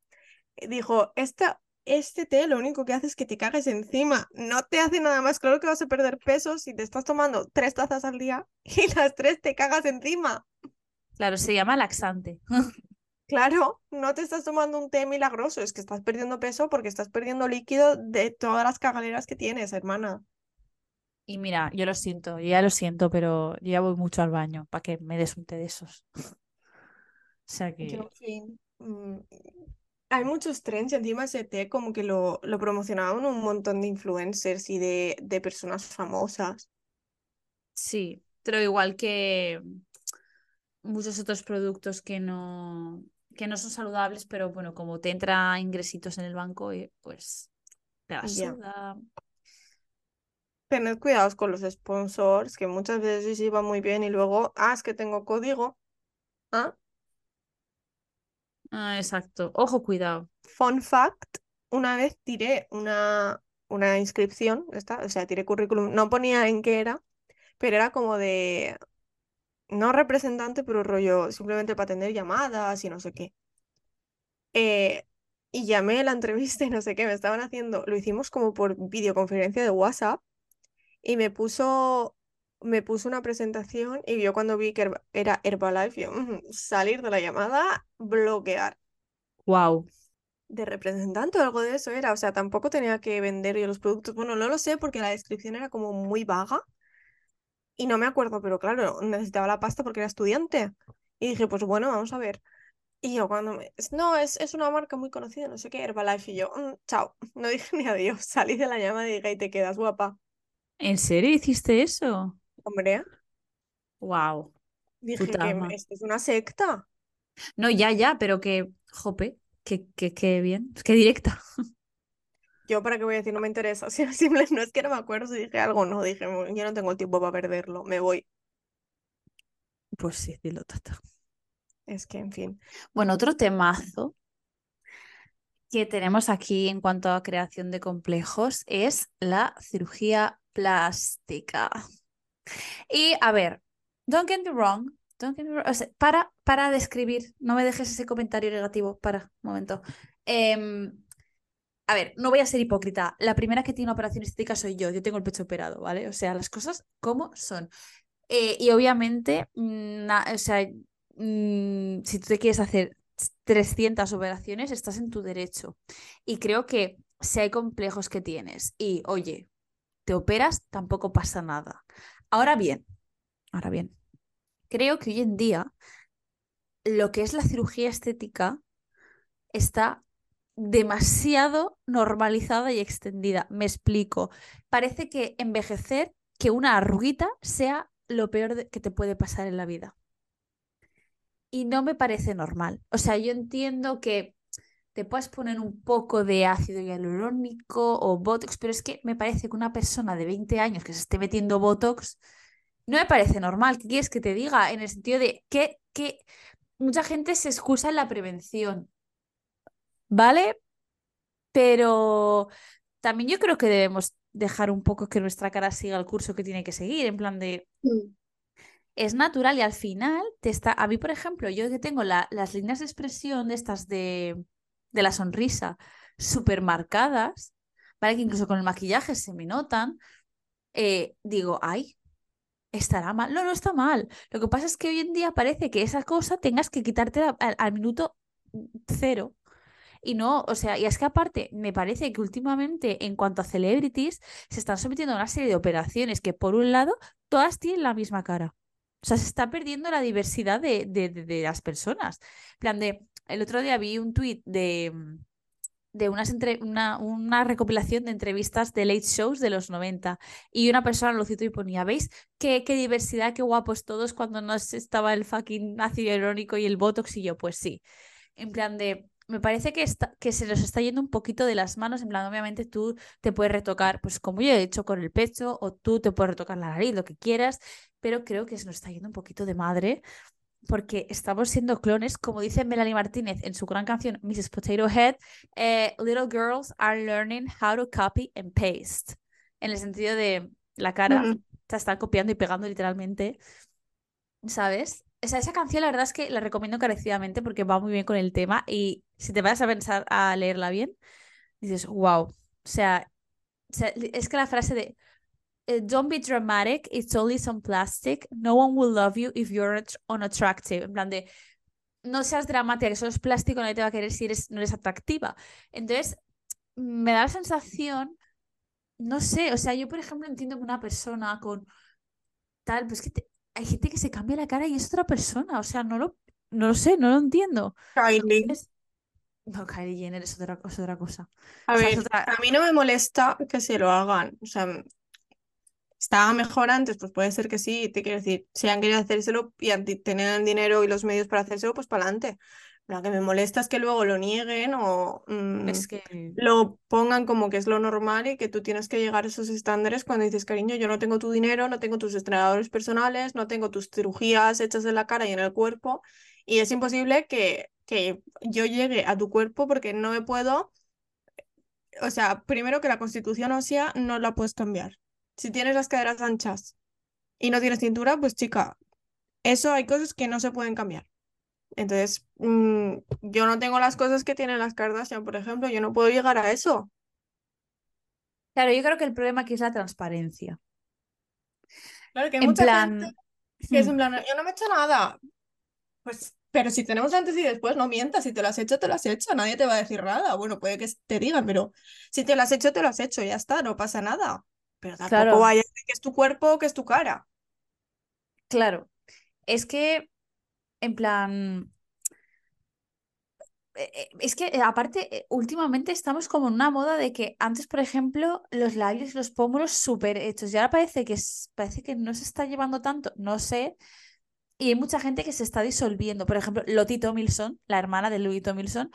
Dijo, esta, este té lo único que hace es que te cagues encima, no te hace nada más, claro que vas a perder peso si te estás tomando tres tazas al día y las tres te cagas encima. Claro, se llama laxante. Claro, no te estás tomando un té milagroso, es que estás perdiendo peso porque estás perdiendo líquido de todas las cagaleras que tienes, hermana. Y mira, yo lo siento, ya lo siento, pero yo ya voy mucho al baño para que me des un té de esos. O sea Yo, que en fin, mm, hay muchos trends y encima ese té como que lo, lo promocionaban un montón de influencers y de, de personas famosas. sí, pero igual que muchos otros productos que no, que no son saludables, pero bueno, como te entra ingresitos en el banco, pues te Ya. suda. Tened cuidados con los sponsors, que muchas veces sí va muy bien y luego, ah, es que tengo código. Ah, Ah, exacto. Ojo, cuidado. fun fact, una vez tiré una, una inscripción, esta, o sea, tiré currículum, no ponía en qué era, pero era como de, no representante, pero rollo, simplemente para atender llamadas y no sé qué. Eh, y llamé a la entrevista y no sé qué, me estaban haciendo, lo hicimos como por videoconferencia de WhatsApp y me puso, me puso una presentación y yo cuando vi que era Herbalife, salir de la llamada, bloquear. Wow. De representante o algo de eso era, o sea, tampoco tenía que vender yo los productos. Bueno, no lo sé porque la descripción era como muy vaga, y no me acuerdo, pero claro, necesitaba la pasta porque era estudiante. Y dije, pues bueno, vamos a ver. Y yo cuando me... No, es, es una marca muy conocida, no sé qué, Herbalife. Y yo, "Mm, chao. No dije ni adiós. Salí de la llamada y dije, y te quedas guapa. ¿En serio hiciste eso? Hombre, Wow. dije Puta que esto es una secta. No, ya, ya, pero que, jope, que, que, que bien, qué directa. Yo, ¿para qué voy a decir? No me interesa. Si simple, no es que no me acuerdo si dije algo o no. Dije, "Mm, yo no tengo el tiempo para perderlo. Me voy. Pues sí, dilo, tata. Es que, en fin. Bueno, otro temazo que tenemos aquí en cuanto a creación de complejos es la cirugía plástica. Y a ver, don't get me wrong, don't get me wrong, o sea, para, para describir, no me dejes ese comentario negativo, para, un momento. Em, a ver, no voy a ser hipócrita. La primera que tiene una operación estética soy yo, yo tengo el pecho operado, ¿vale? O sea, las cosas como son. Eh, y obviamente, mm, o sea, mm, si tú te quieres hacer 300 operaciones, estás en tu derecho. Y creo que si hay complejos que tienes y, oye, te operas, tampoco pasa nada. Ahora bien, ahora bien, creo que hoy en día lo que es la cirugía estética está demasiado normalizada y extendida. Me explico. Parece que envejecer, que una arruguita sea lo peor que te puede pasar en la vida. Y no me parece normal. O sea, yo entiendo que te puedes poner un poco de ácido hialurónico o Botox, pero es que me parece que una persona de 20 años que se esté metiendo Botox no me parece normal. ¿Qué quieres que te diga? En el sentido de que, que mucha gente se excusa en la prevención, ¿vale? Pero también yo creo que debemos dejar un poco que nuestra cara siga el curso que tiene que seguir, en plan de es natural y al final te está. A mí, por ejemplo, yo que tengo la- las líneas de expresión de estas de, de la sonrisa súper marcadas, ¿vale? Que incluso con el maquillaje se me notan, eh, digo, ay, estará mal. No, no está mal. Lo que pasa es que hoy en día parece que esa cosa tengas que quitártela al, al minuto cero. Y no, o sea, y es que aparte, me parece que últimamente, en cuanto a celebrities, se están sometiendo a una serie de operaciones que, por un lado, todas tienen la misma cara. O sea, se está perdiendo la diversidad de, de, de- las personas. Plan de, el otro día vi un tuit de, mm, de unas entre- una, una recopilación de entrevistas de late shows de los 90 y una persona lo citó y ponía, ¿veis qué, qué diversidad, qué guapos todos cuando no estaba el fucking ácido hialurónico y el botox y yo, pues sí. En plan de, me parece que, está, que se nos está yendo un poquito de las manos, en plan, obviamente tú te puedes retocar, pues como yo he hecho con el pecho, o tú te puedes retocar la nariz, lo que quieras, pero creo que se nos está yendo un poquito de madre porque estamos siendo clones, como dice Melanie Martínez en su gran canción Mrs. Potato Head, eh, little girls are learning how to copy and paste, en el sentido de la cara Ujú. se está copiando y pegando literalmente, ¿sabes? O sea, esa canción la verdad es que la recomiendo encarecidamente porque va muy bien con el tema y si te vas a pensar a leerla bien, dices, wow, o sea, es que la frase de eh, Don't be dramatic, it's only some plastic. No one will love you if you're unattractive. En plan de, no seas dramática, que solo es plástico, nadie te va a querer si eres, no eres atractiva. Entonces, me da la sensación, no sé, o sea, yo por ejemplo entiendo que una persona con tal, pues que te- hay gente que se cambia la cara y es otra persona, o sea, no lo, no lo sé, no lo entiendo. Kylie. Es- No, Kylie Jenner es otra, es otra cosa. A O sea, es ver, otra- a mí no me molesta que se lo hagan. O sea, estaba mejor antes, pues puede ser que sí. Te quiero decir, si han querido hacérselo y tenían el dinero y los medios para hacérselo, pues para adelante. Lo que me molesta es que luego lo nieguen o mm, Es que... lo pongan como que es lo normal y que tú tienes que llegar a esos estándares cuando dices, cariño, yo no tengo tu dinero, no tengo tus entrenadores personales, no tengo tus cirugías hechas en la cara y en el cuerpo y es imposible que, que yo llegue a tu cuerpo porque no me puedo, o sea, primero que la constitución ósea no la puedes cambiar. Si tienes las caderas anchas y no tienes cintura, pues chica, eso hay cosas que no se pueden cambiar. Entonces, mm, yo no tengo las cosas que tienen las Kardashian, por ejemplo, yo no puedo llegar a eso. Claro, yo creo que el problema aquí es la transparencia. Claro que hay En mucha plan... gente que es hmm. en plan, yo no me he hecho nada. Pues, pero si tenemos antes y después, no mientas, si te lo has hecho, te lo has hecho, nadie te va a decir nada. Bueno, puede que te digan, pero si te lo has hecho, te lo has hecho, ya está, no pasa nada. Pero tampoco Claro. vaya que es tu cuerpo o que es tu cara. Claro, es que, en plan, eh, eh, es que eh, aparte, últimamente estamos como en una moda de que antes, por ejemplo, los labios los pómulos súper hechos y ahora parece que, es- parece que no se está llevando tanto, no sé, y hay mucha gente que se está disolviendo. Por ejemplo, Lottie Tomilson, la hermana de Louis Tomilson,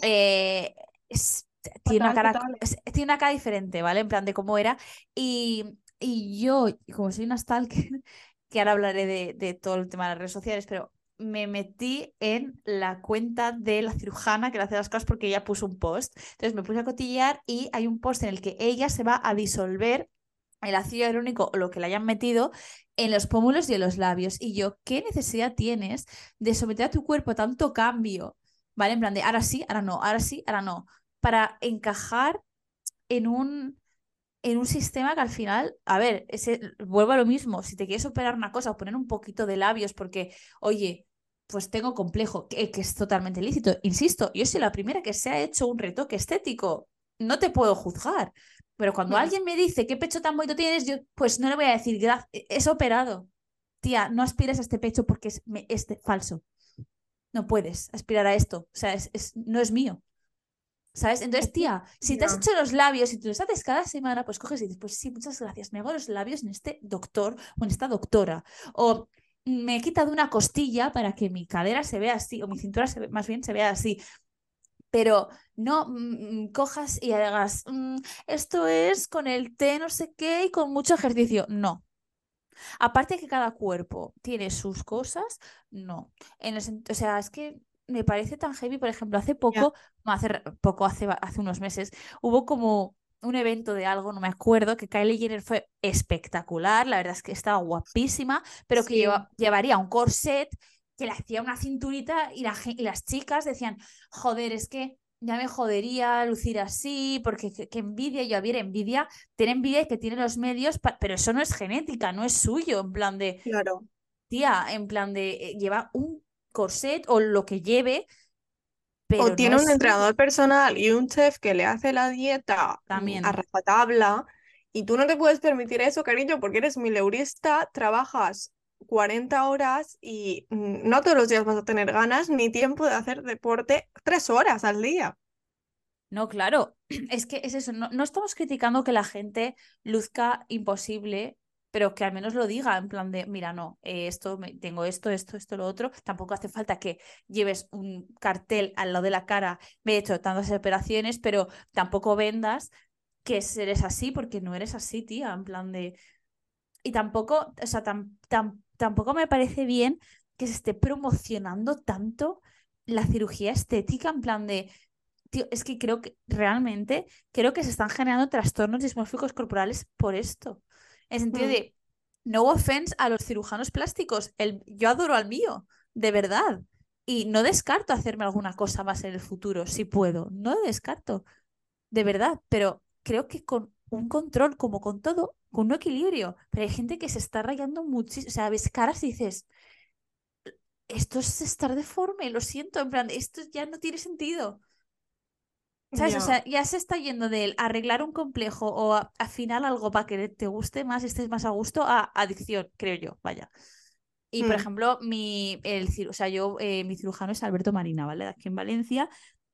eh, es- tiene una cara, es- tiene una cara diferente, ¿vale? En plan de cómo era. Y, y yo, como soy una stalker, que ahora hablaré de, de todo el tema de las redes sociales, pero me metí en la cuenta de la cirujana que le hace las cosas porque ella puso un post. Entonces me puse a cotillear y hay un post en el que ella se va a disolver el ácido hialurónico o lo que le hayan metido en los pómulos y en los labios. Y yo, ¿qué necesidad tienes de someter a tu cuerpo a tanto cambio? ¿Vale? En plan de ahora sí, ahora no, ahora sí, ahora no. Para encajar en un, en un sistema que al final, a ver, ese, vuelvo a lo mismo, si te quieres operar una cosa o poner un poquito de labios porque, oye, pues tengo complejo, que, que es totalmente lícito. Insisto, yo soy la primera que se ha hecho un retoque estético, no te puedo juzgar. Pero cuando alguien me dice qué pecho tan bonito tienes, yo pues no le voy a decir, "Gra- es operado. Tía, no aspires a este pecho porque es, me- es de- falso. No puedes aspirar a esto. O sea, es, es- no es mío. ¿Sabes? Entonces, tía, si te has hecho los labios y te los haces cada semana, pues coges y dices, pues sí, muchas gracias, me hago los labios en este doctor o en esta doctora. O me he quitado una costilla para que mi cadera se vea así, o mi cintura se ve- más bien se vea así. Pero no mm, mm, cojas y hagas, "Mm, esto es con el té no sé qué y con mucho ejercicio. No. Aparte que cada cuerpo tiene sus cosas, no. En el o sea, es que me parece tan heavy, por ejemplo, hace poco, no, hace poco, hace, hace unos meses, hubo como un evento de algo, no me acuerdo, que Kylie Jenner fue espectacular, la verdad es que estaba guapísima, pero que lleva- llevaría un corset que le hacía una cinturita y, la y las chicas decían, joder, es que ya me jodería lucir así, porque qué, qué envidia, yo había envidia, tiene envidia y que tiene los medios, pero eso no es genética, no es suyo, en plan de, Claro. tía, en plan de, eh, lleva un corset o lo que lleve, pero O tiene un entrenador personal y un chef que le hace la dieta mm, a también. rajatabla y tú no te puedes permitir eso, cariño, porque eres mileurista, trabajas 40 horas y no todos los días vas a tener ganas ni tiempo de hacer deporte tres horas al día. No, claro, es que es eso, no, no estamos criticando que la gente luzca imposible, pero que al menos lo diga, en plan de, mira, no, eh, esto, tengo esto, esto, esto, lo otro. Tampoco hace falta que lleves un cartel al lado de la cara, me he hecho tantas operaciones, pero tampoco vendas que eres así, porque no eres así, tía, en plan de... Y tampoco, o sea, tam- tam- tampoco me parece bien que se esté promocionando tanto la cirugía estética, en plan de tío, es que creo que realmente creo que se están generando trastornos dismórficos corporales por esto. En el sentido Mm. de, no offense a los cirujanos plásticos, el, yo adoro al mío, de verdad. Y no descarto hacerme alguna cosa más en el futuro, si puedo, no lo descarto, de verdad, pero creo que con un control, como con todo, con un equilibrio. Pero hay gente que se está rayando muchísimo, o sea, ves caras y dices, esto es estar deforme, lo siento, en plan, esto ya no tiene sentido. ¿Sabes? O Ya. sea, ya se está yendo del arreglar un complejo o a- afinar algo para que te guste más, estés más a gusto, a adicción, creo yo, vaya. Y por Mm. ejemplo, mi, el, o sea, yo, eh, mi cirujano es Alberto Marina, ¿vale? Aquí en Valencia,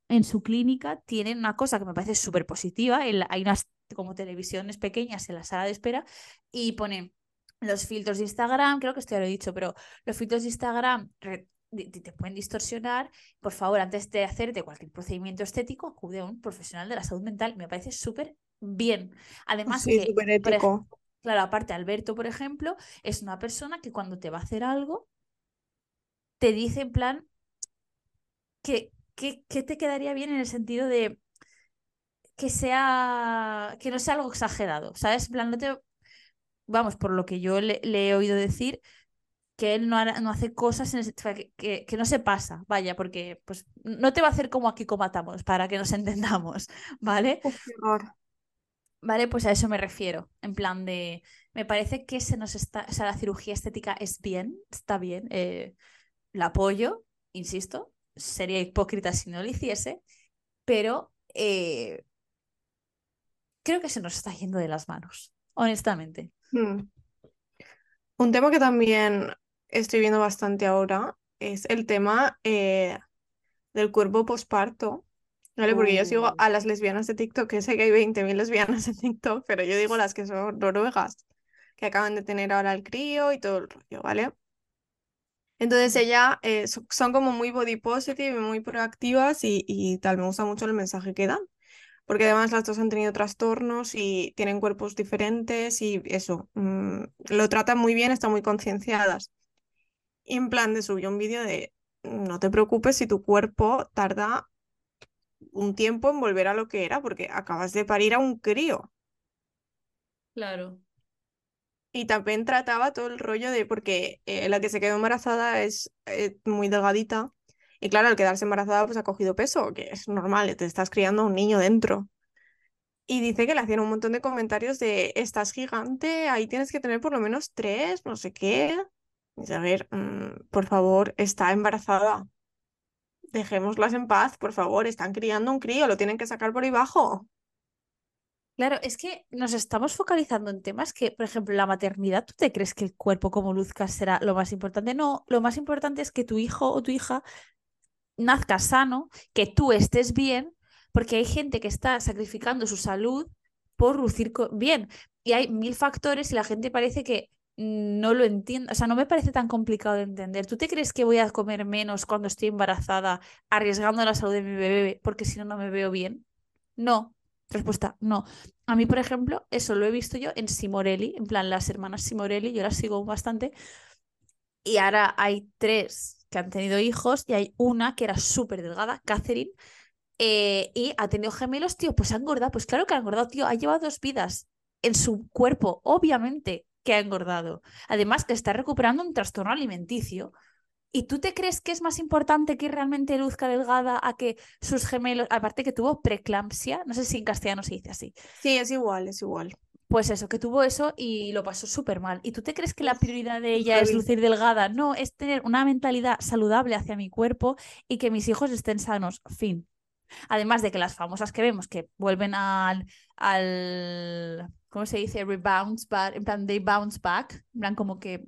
en su clínica tienen una cosa que me parece súper positiva. hay unas como televisiones pequeñas en la sala de espera y ponen los filtros de Instagram, creo que esto ya lo he dicho, pero los filtros de Instagram te pueden distorsionar. Por favor, antes de hacerte cualquier procedimiento estético, acude a un profesional de la salud mental. Me parece súper bien. Además Sí, que, súper por ej- ético. claro, aparte, Alberto, por ejemplo, es una persona que cuando te va a hacer algo, te dice en plan que, que, que te quedaría bien en el sentido de que sea, que no sea algo exagerado, ¿sabes? En plan, no te, vamos, por lo que yo le, le he oído decir, que él no, hará- no hace cosas en que, que, que no se pasa, vaya, porque pues no te va a hacer como aquí comatamos, para que nos entendamos, ¿vale? Horror. Vale, pues a eso me refiero, en plan de, me parece que se nos está, o sea, la cirugía estética es bien, está bien, eh, la apoyo, insisto, sería hipócrita si no lo hiciese, pero eh, creo que se nos está yendo de las manos, honestamente. Mm. Un tema que también estoy viendo bastante ahora es el tema eh, del cuerpo posparto, ¿vale? Porque yo sigo Uh. a las lesbianas de TikTok, que sé que hay 20.000 lesbianas en TikTok, pero yo digo las que son noruegas, que acaban de tener ahora el crío y todo el rollo, ¿vale? Entonces ella eh, so- son como muy body positive y muy proactivas y, y tal, me gusta mucho el mensaje que dan, porque además las dos han tenido trastornos y tienen cuerpos diferentes y eso, mm, lo tratan muy bien, están muy concienciadas. Y en plan de subió un vídeo de, no te preocupes si tu cuerpo tarda un tiempo en volver a lo que era, porque acabas de parir a un crío. Claro. Y también trataba todo el rollo de, porque eh, la que se quedó embarazada es eh, muy delgadita. Y claro, al quedarse embarazada, pues ha cogido peso, que es normal, te estás criando a un niño dentro. Y dice que le hacían un montón de comentarios de, estás gigante, ahí tienes que tener por lo menos tres, no sé qué. A ver, mm, por favor, está embarazada. Dejémoslas en paz, por favor, están criando un crío, lo tienen que sacar por ahí abajo. Claro, es que nos estamos focalizando en temas que, por ejemplo, la maternidad, ¿tú te crees que el cuerpo como luzcas será lo más importante? No, lo más importante es que tu hijo o tu hija nazca sano, que tú estés bien, porque hay gente que está sacrificando su salud por lucir bien. Y hay mil factores y la gente parece que no lo entiende. O sea, no me parece tan complicado de entender. ¿Tú te crees que voy a comer menos cuando estoy embarazada, arriesgando la salud de mi bebé, porque si no, no me veo bien? No. Respuesta, no. A mí, por ejemplo, eso lo he visto yo en Simorelli, en plan las hermanas Simorelli, yo las sigo bastante. Y ahora hay tres que han tenido hijos y hay una que era súper delgada, Catherine, eh, y ha tenido gemelos, tío, pues ha engordado. Pues claro que ha engordado, tío, ha llevado dos vidas en su cuerpo, obviamente que ha engordado. Además que está recuperando un trastorno alimenticio. ¿Y tú te crees que es más importante que realmente luzca delgada a que sus gemelos, aparte que tuvo preeclampsia, no sé si en castellano se dice así, Sí, es igual, es igual. pues eso, que tuvo eso y lo pasó súper mal. ¿Y tú te crees que la prioridad de ella es lucir delgada? No, es tener una mentalidad saludable hacia mi cuerpo y que mis hijos estén sanos. Fin. Además de que las famosas que vemos que vuelven al, al ¿cómo se dice? Rebounds back, en plan, they bounce back, en plan como que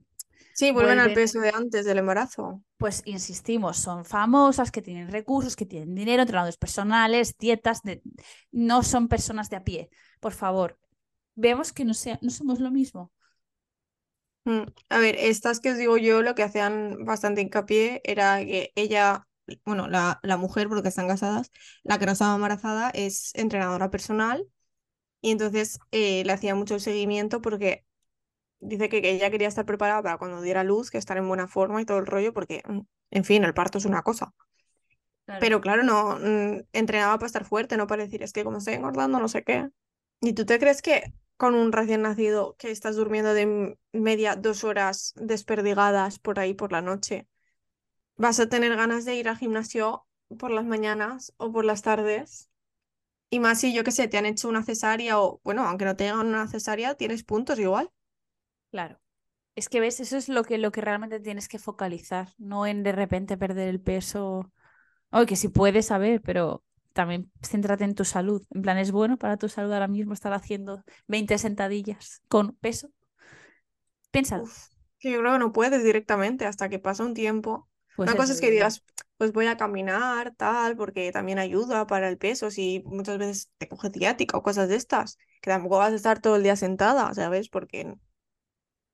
Sí, vuelven al peso de antes del embarazo. pues insistimos, son famosas, que tienen recursos, que tienen dinero, entrenadores personales, dietas, de- no son personas de a pie. Por favor, vemos que no, sea, no somos lo mismo. Mm, A ver, estas que os digo yo, lo que hacían bastante hincapié era que ella, bueno, la, la mujer, porque están casadas, la que no estaba embarazada es entrenadora personal y entonces eh, le hacía mucho el seguimiento porque dice que, que ella quería estar preparada para cuando diera luz, que estar en buena forma y todo el rollo, porque, mm, en fin, el parto es una cosa. Claro. Pero claro, no, mm, entrenaba para estar fuerte, no para decir, es que como estoy engordando, no sé qué. ¿Y tú te crees que con un recién nacido que estás durmiendo de media dos horas desperdigadas por ahí por la noche, vas a tener ganas de ir al gimnasio por las mañanas o por las tardes? Y más si yo qué sé, te han hecho una cesárea o, bueno, aunque no te hagan una cesárea, tienes puntos igual. Claro. Es que ves, eso es lo que, lo que realmente tienes que focalizar, no en de repente perder el peso. O que si puedes saber, pero también céntrate en tu salud. En plan, ¿es bueno para tu salud ahora mismo estar haciendo 20 sentadillas con peso? Piénsalo. Uf, que yo creo que no puedes directamente hasta que pasa un tiempo. Pues Una cosa es que digas, pues voy a caminar, tal, porque también ayuda para el peso, si muchas veces te coge ciática o cosas de estas, que tampoco vas a estar todo el día sentada, ¿sabes? Porque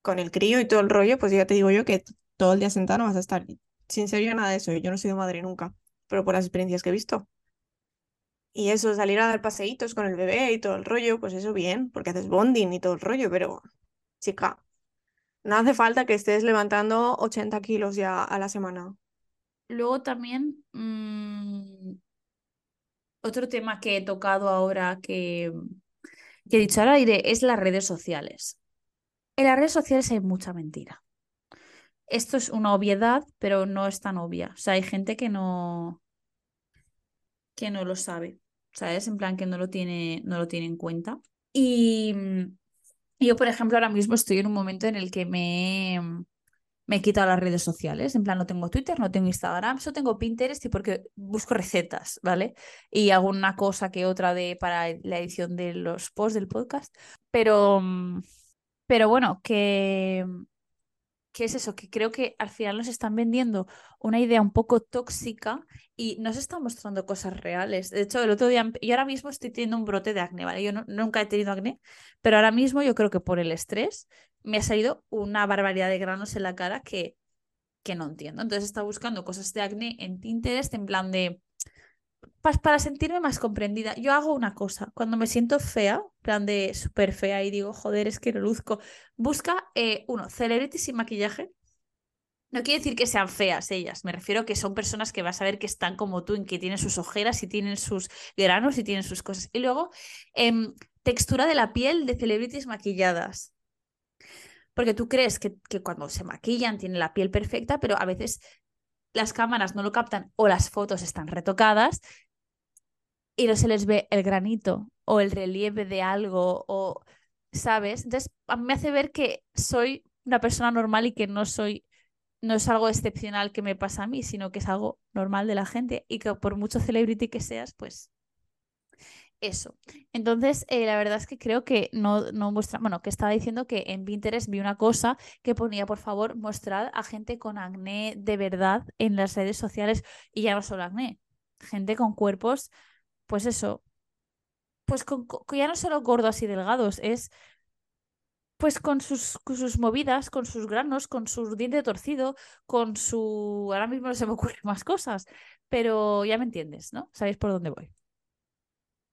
con el crío y todo el rollo, pues ya te digo yo que todo el día sentada no vas a estar. Sin ser yo nada de eso, yo no he sido madre nunca, pero por las experiencias que he visto. Y eso, salir a dar paseitos con el bebé y todo el rollo, pues eso bien, porque haces bonding y todo el rollo, pero chica, no hace falta que estés levantando 80 kilos ya a la semana. Luego también, mm, otro tema que he tocado ahora que, he dicho al aire es las redes sociales. En las redes sociales hay mucha mentira. Esto es una obviedad, pero no es tan obvia. O sea, hay gente que no, que no lo sabe, ¿sabes? En plan que no lo tiene, no lo tiene en cuenta. Y mm, yo, por ejemplo, ahora mismo estoy en un momento en el que me, me he quitado las redes sociales. En plan, no tengo Twitter, no tengo Instagram, solo tengo Pinterest y porque busco recetas, ¿vale? Y alguna cosa que otra de para la edición de los posts del podcast. Pero, mm, pero bueno, que que es eso, que creo que al final nos están vendiendo una idea un poco tóxica y nos están mostrando cosas reales. De hecho, el otro día, yo ahora mismo estoy teniendo un brote de acné, ¿vale? Yo nunca he tenido acné, pero ahora mismo yo creo que por el estrés me ha salido una barbaridad de granos en la cara que, que no entiendo. Entonces está buscando cosas de acné en Pinterest en plan de para sentirme más comprendida, yo hago una cosa. Cuando me siento fea, plan de súper fea y digo, joder, es que lo luzco, busca, eh, uno, celebrities sin maquillaje. No quiere decir que sean feas ellas, me refiero a que son personas que vas a ver que están como tú, en que tienen sus ojeras y tienen sus granos y tienen sus cosas. Y luego, em, textura de la piel de celebrities maquilladas. Porque tú crees que, que cuando se maquillan tienen la piel perfecta, pero a veces las cámaras no lo captan o las fotos están retocadas y no se les ve el granito o el relieve de algo o, ¿sabes? Entonces, a mí me hace ver que soy una persona normal y que no soy, no es algo excepcional que me pasa a mí, sino que es algo normal de la gente y que por mucho celebrity que seas, pues eso. Entonces, eh, la verdad es que creo que no, no muestra, bueno, que estaba diciendo que en Pinterest vi una cosa que ponía, por favor, mostrar a gente con acné de verdad en las redes sociales y ya no solo acné, gente con cuerpos, pues eso, pues con, ya no solo gordos y delgados, es pues con sus, con sus movidas, con sus granos, con su diente torcido, con su... Ahora mismo no se me ocurren más cosas, pero ya me entiendes, ¿no? Sabéis por dónde voy.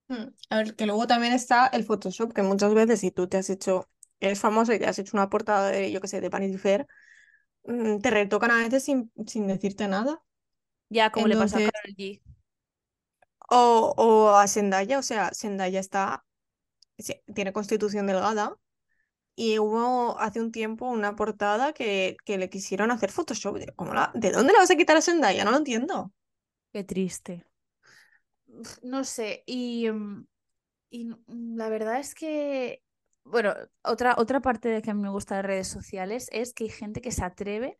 Mm, a ver, que luego también está el Photoshop, que muchas veces si tú te has hecho, eres famoso y te has hecho una portada de, yo qué sé, de Vanity Fair, mm, te retocan a veces sin, sin decirte nada. Ya, como le pasa a Karol G. O, o a Zendaya, o sea, Zendaya está, tiene constitución delgada y hubo hace un tiempo una portada que, que le quisieron hacer Photoshop. ¿Cómo la, ¿De dónde la vas a quitar a Zendaya? No lo entiendo. Qué triste no sé, y, mm, y mm, la verdad es que, bueno, otra, otra parte de que a mí me gusta de redes sociales es que hay gente que se atreve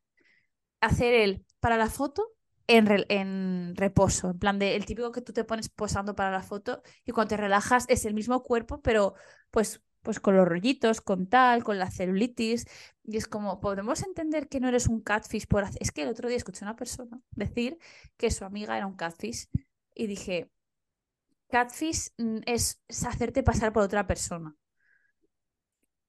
a hacer el para la foto en, en reposo, en plan de el típico que tú te pones posando para la foto y cuando te relajas es el mismo cuerpo, pero pues pues con los rollitos, con tal, con la celulitis. Y es como, podemos entender que no eres un catfish por hacer... Es que el otro día escuché a una persona decir que su amiga era un catfish y dije, Catfish mm, es, hacerte pasar por otra persona.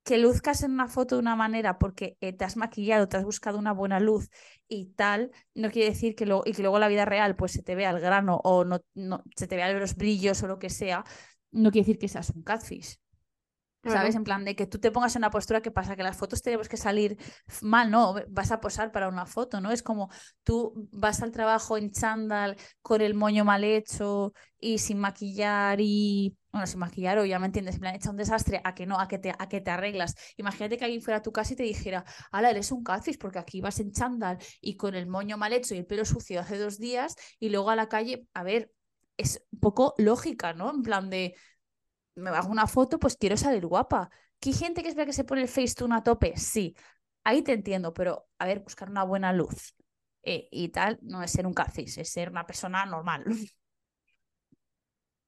Que luzcas en una foto de una manera porque eh, te has maquillado, te has buscado una buena luz y tal, no quiere decir que, lo, y que luego la vida real pues se te vea el grano o no, se te vean los brillos o lo que sea, no quiere decir que seas un catfish. ¿Sabes? En plan de que tú te pongas en una postura que pasa, que las fotos tenemos que salir mal, ¿no? Vas a posar para una foto, ¿no? Es como tú vas al trabajo en chándal con el moño mal hecho y sin maquillar y. Bueno, sin maquillar, o ya me entiendes, en plan, hecha un desastre, a que no, a que te, a que te arreglas. Imagínate que alguien fuera a tu casa y te dijera, ala, eres un catfish porque aquí vas en chándal y con el moño mal hecho y el pelo sucio hace dos días y luego a la calle, a ver, es un poco lógica, ¿no? En plan de, me hago una foto, pues quiero salir guapa. ¿Que hay gente que espera que se pone el Facetune a tope? Sí, ahí te entiendo, pero a ver, buscar una buena luz eh, y tal no es ser un catfish, es ser una persona normal.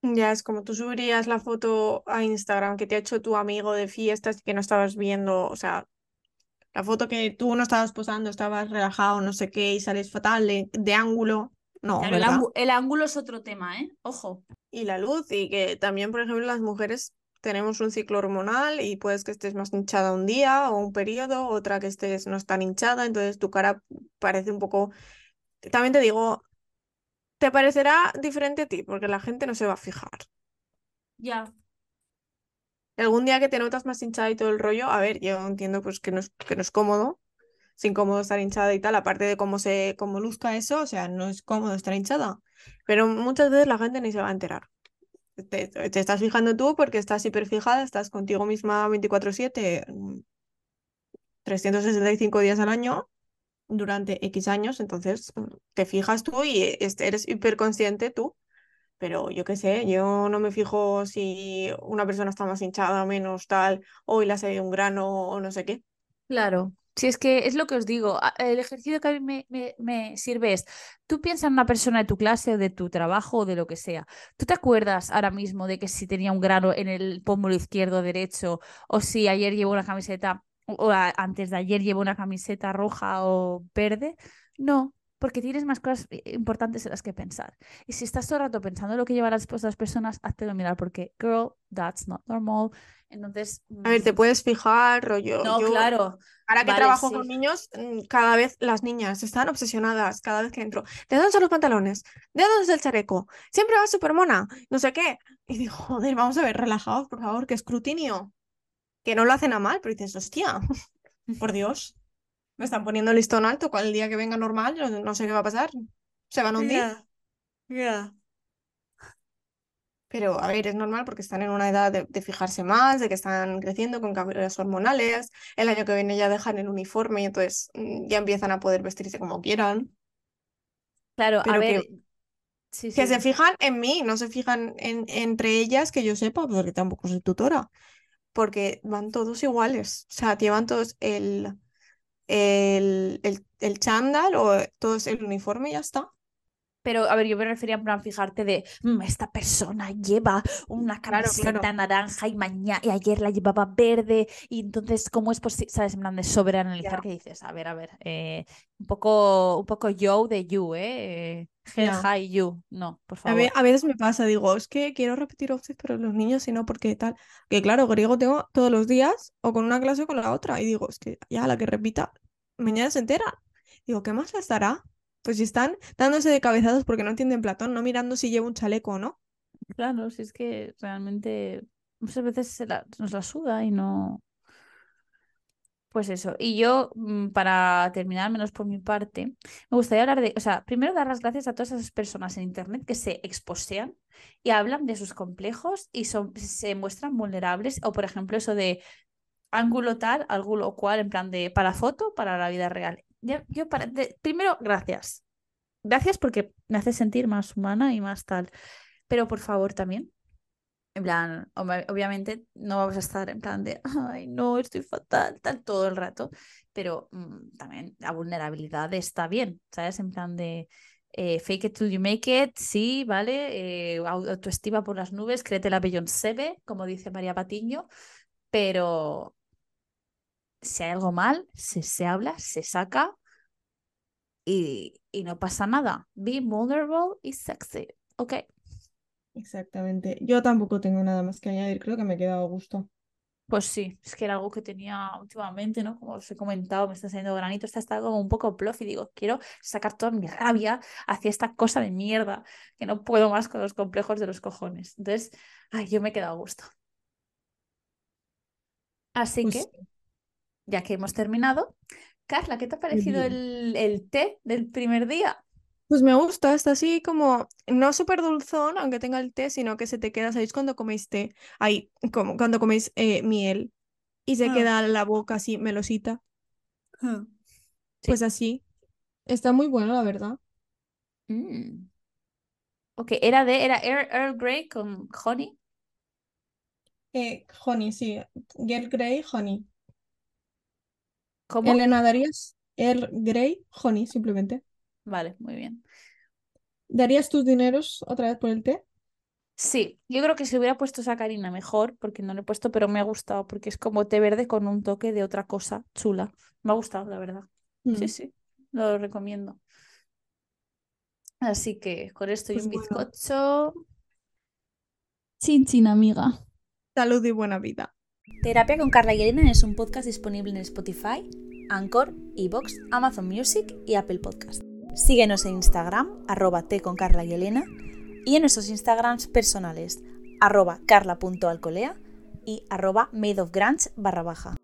Ya es como tú subirías la foto a Instagram que te ha hecho tu amigo de fiestas y que no estabas viendo, o sea, la foto que tú no estabas posando, estabas relajado, no sé qué, y sales fatal de, ángulo. No, el, el, ángulo es otro tema, ¿eh? Ojo y la luz y que también, por ejemplo, las mujeres tenemos un ciclo hormonal y puedes que estés más hinchada un día o un periodo, otra que estés no tan hinchada, entonces tu cara parece un poco... También te digo, te parecerá diferente a ti porque la gente no se va a fijar. Ya. Algún día que te notas más hinchada y todo el rollo, a ver, yo entiendo pues que no es, que no es cómodo, es incómodo estar hinchada y tal, aparte de cómo se cómo luzca eso, o sea, no es cómodo estar hinchada. Pero muchas veces la gente ni se va a enterar. Te, estás fijando tú porque estás hiperfijada, estás contigo misma 24/7, 365 mm, días al año durante X años, entonces mm, te fijas tú y eres hiperconsciente tú. Pero yo qué sé, yo no me fijo si una persona está más hinchada, menos tal, o le ha salido un grano o no sé qué. Claro, si es que es lo que os digo, el ejercicio que a mí me, sirve es, tú piensas en una persona de tu clase o de tu trabajo o de lo que sea. ¿Tú te acuerdas ahora mismo de que si tenía un grano en el pómulo izquierdo o derecho o si ayer llevo una camiseta o antes de ayer llevo una camiseta roja o verde. No, porque tienes más cosas i- importantes en las que pensar. Y si estás todo el rato pensando en lo que llevan las otras personas, háztelo mirar porque, girl, that's not normal. Entonces, A ver, te mm, puedes fijar, rollo. no, yo, claro, ahora que vale, trabajo sí. con niños, mm, cada vez las niñas están obsesionadas, cada vez que entro. ¿De dónde son los pantalones? ¿De dónde es el chaleco? Siempre va súper mona, no sé qué. Y digo, joder, vamos a ver, relajados, por favor, que escrutinio. Que no lo hacen a mal, pero dices, hostia, por Dios. Me están poniendo el listón alto, cual el día que venga normal, yo no sé qué va a pasar. Se van a hundir. Ya. Pero, a ver, es normal porque están en una edad de, de fijarse más, de que están creciendo con cambios hormonales. El año que viene ya dejan el uniforme y entonces mm, ya empiezan a poder vestirse como quieran. Claro, a ver, que, sí, que sí. se fijan en mí, no se fijan en, entre ellas, que yo sepa, porque tampoco soy tutora. Porque van todos iguales. O sea, llevan todos el, el, el, el chándal o todos el uniforme ya está. Pero, a ver, yo me refería en plan fijarte de "Mm, esta persona lleva una camiseta claro. naranja y mañana y ayer la llevaba verde y entonces cómo es posible, sabes, en plan de sobreanalizar que dices, a ver, a ver, eh, un poco, un poco yo de you, eh, Ya. high you, no, por A, favor. a veces me pasa, digo, es que quiero repetir opciones, pero los niños si no, porque tal. Que claro, griego tengo todos los días, o con una clase o con la otra. Y digo, es que ya la que repita, mañana se entera. Digo, ¿qué más les dará? Pues si están dándose de cabezados porque no entienden Platón, no mirando si lleva un chaleco o no. Claro, si es que realmente muchas veces nos la suda y no. Pues eso. Y yo, mm, para terminar, menos por mi parte, me gustaría hablar de, o sea, primero dar las gracias a todas esas personas en Internet que se exposean y hablan de sus complejos y son, se muestran vulnerables. O, por ejemplo, eso de ángulo tal, ángulo cual, en plan de para foto, para la vida real. Yo, primero, gracias. Gracias porque me hace sentir más humana y más tal. Pero por favor también. En plan, obvi- obviamente no vamos a estar en plan de, ay, no, estoy fatal, tal, todo el rato, pero mm, también la vulnerabilidad está bien, ¿sabes? En plan de eh, fake it till you make it, sí, ¿vale? Eh, au- autoestima por las nubes, créete la Beyoncé, como dice María Patiño, pero si hay algo mal, se, se habla, se saca y, y no pasa nada. Be vulnerable y sexy, ¿ok? Exactamente. Yo tampoco tengo nada más que añadir, creo que me he quedado a gusto. Pues sí, es que era algo que tenía últimamente, ¿no? Como os he comentado, me está saliendo granito, está, está como un poco plof y digo, quiero sacar toda mi rabia hacia esta cosa de mierda, que no puedo más con los complejos de los cojones. Entonces, ay, yo me he quedado a gusto. Así Pues que, sí, ya que hemos terminado, Carla, ¿qué te ha parecido el, el té del primer día? Pues me gusta, está así como, no súper dulzón, aunque tenga el té, sino que se te queda, ¿sabéis cuando coméis té? Ahí, como cuando coméis eh, miel y se Ah, queda la boca así melosita. ah. Pues Sí. así. Está muy bueno, la verdad. Mm. Ok, era de, era Earl, Earl Grey con honey. Eh, honey, sí. Girl Grey, honey. ¿Cómo? Elena, ¿darías Earl Grey, honey, simplemente? Vale, muy bien. ¿Darías tus dineros otra vez por el té? Sí, yo creo que si hubiera puesto sacarina mejor, porque no lo he puesto, pero me ha gustado, porque es como té verde con un toque de otra cosa chula. Me ha gustado, la verdad. Sí, Mm, sí, lo recomiendo. Así que con esto y Pues un bueno, bizcocho. Chin chin, amiga. Salud y buena vida. Terapia con Carla y Elena es un podcast disponible en Spotify, Anchor, Evox, Amazon Music y Apple Podcast. Síguenos en Instagram, arroba T y Elena, y en nuestros Instagrams personales, arroba carla.alcolea y arroba madeofgrunge barra baja.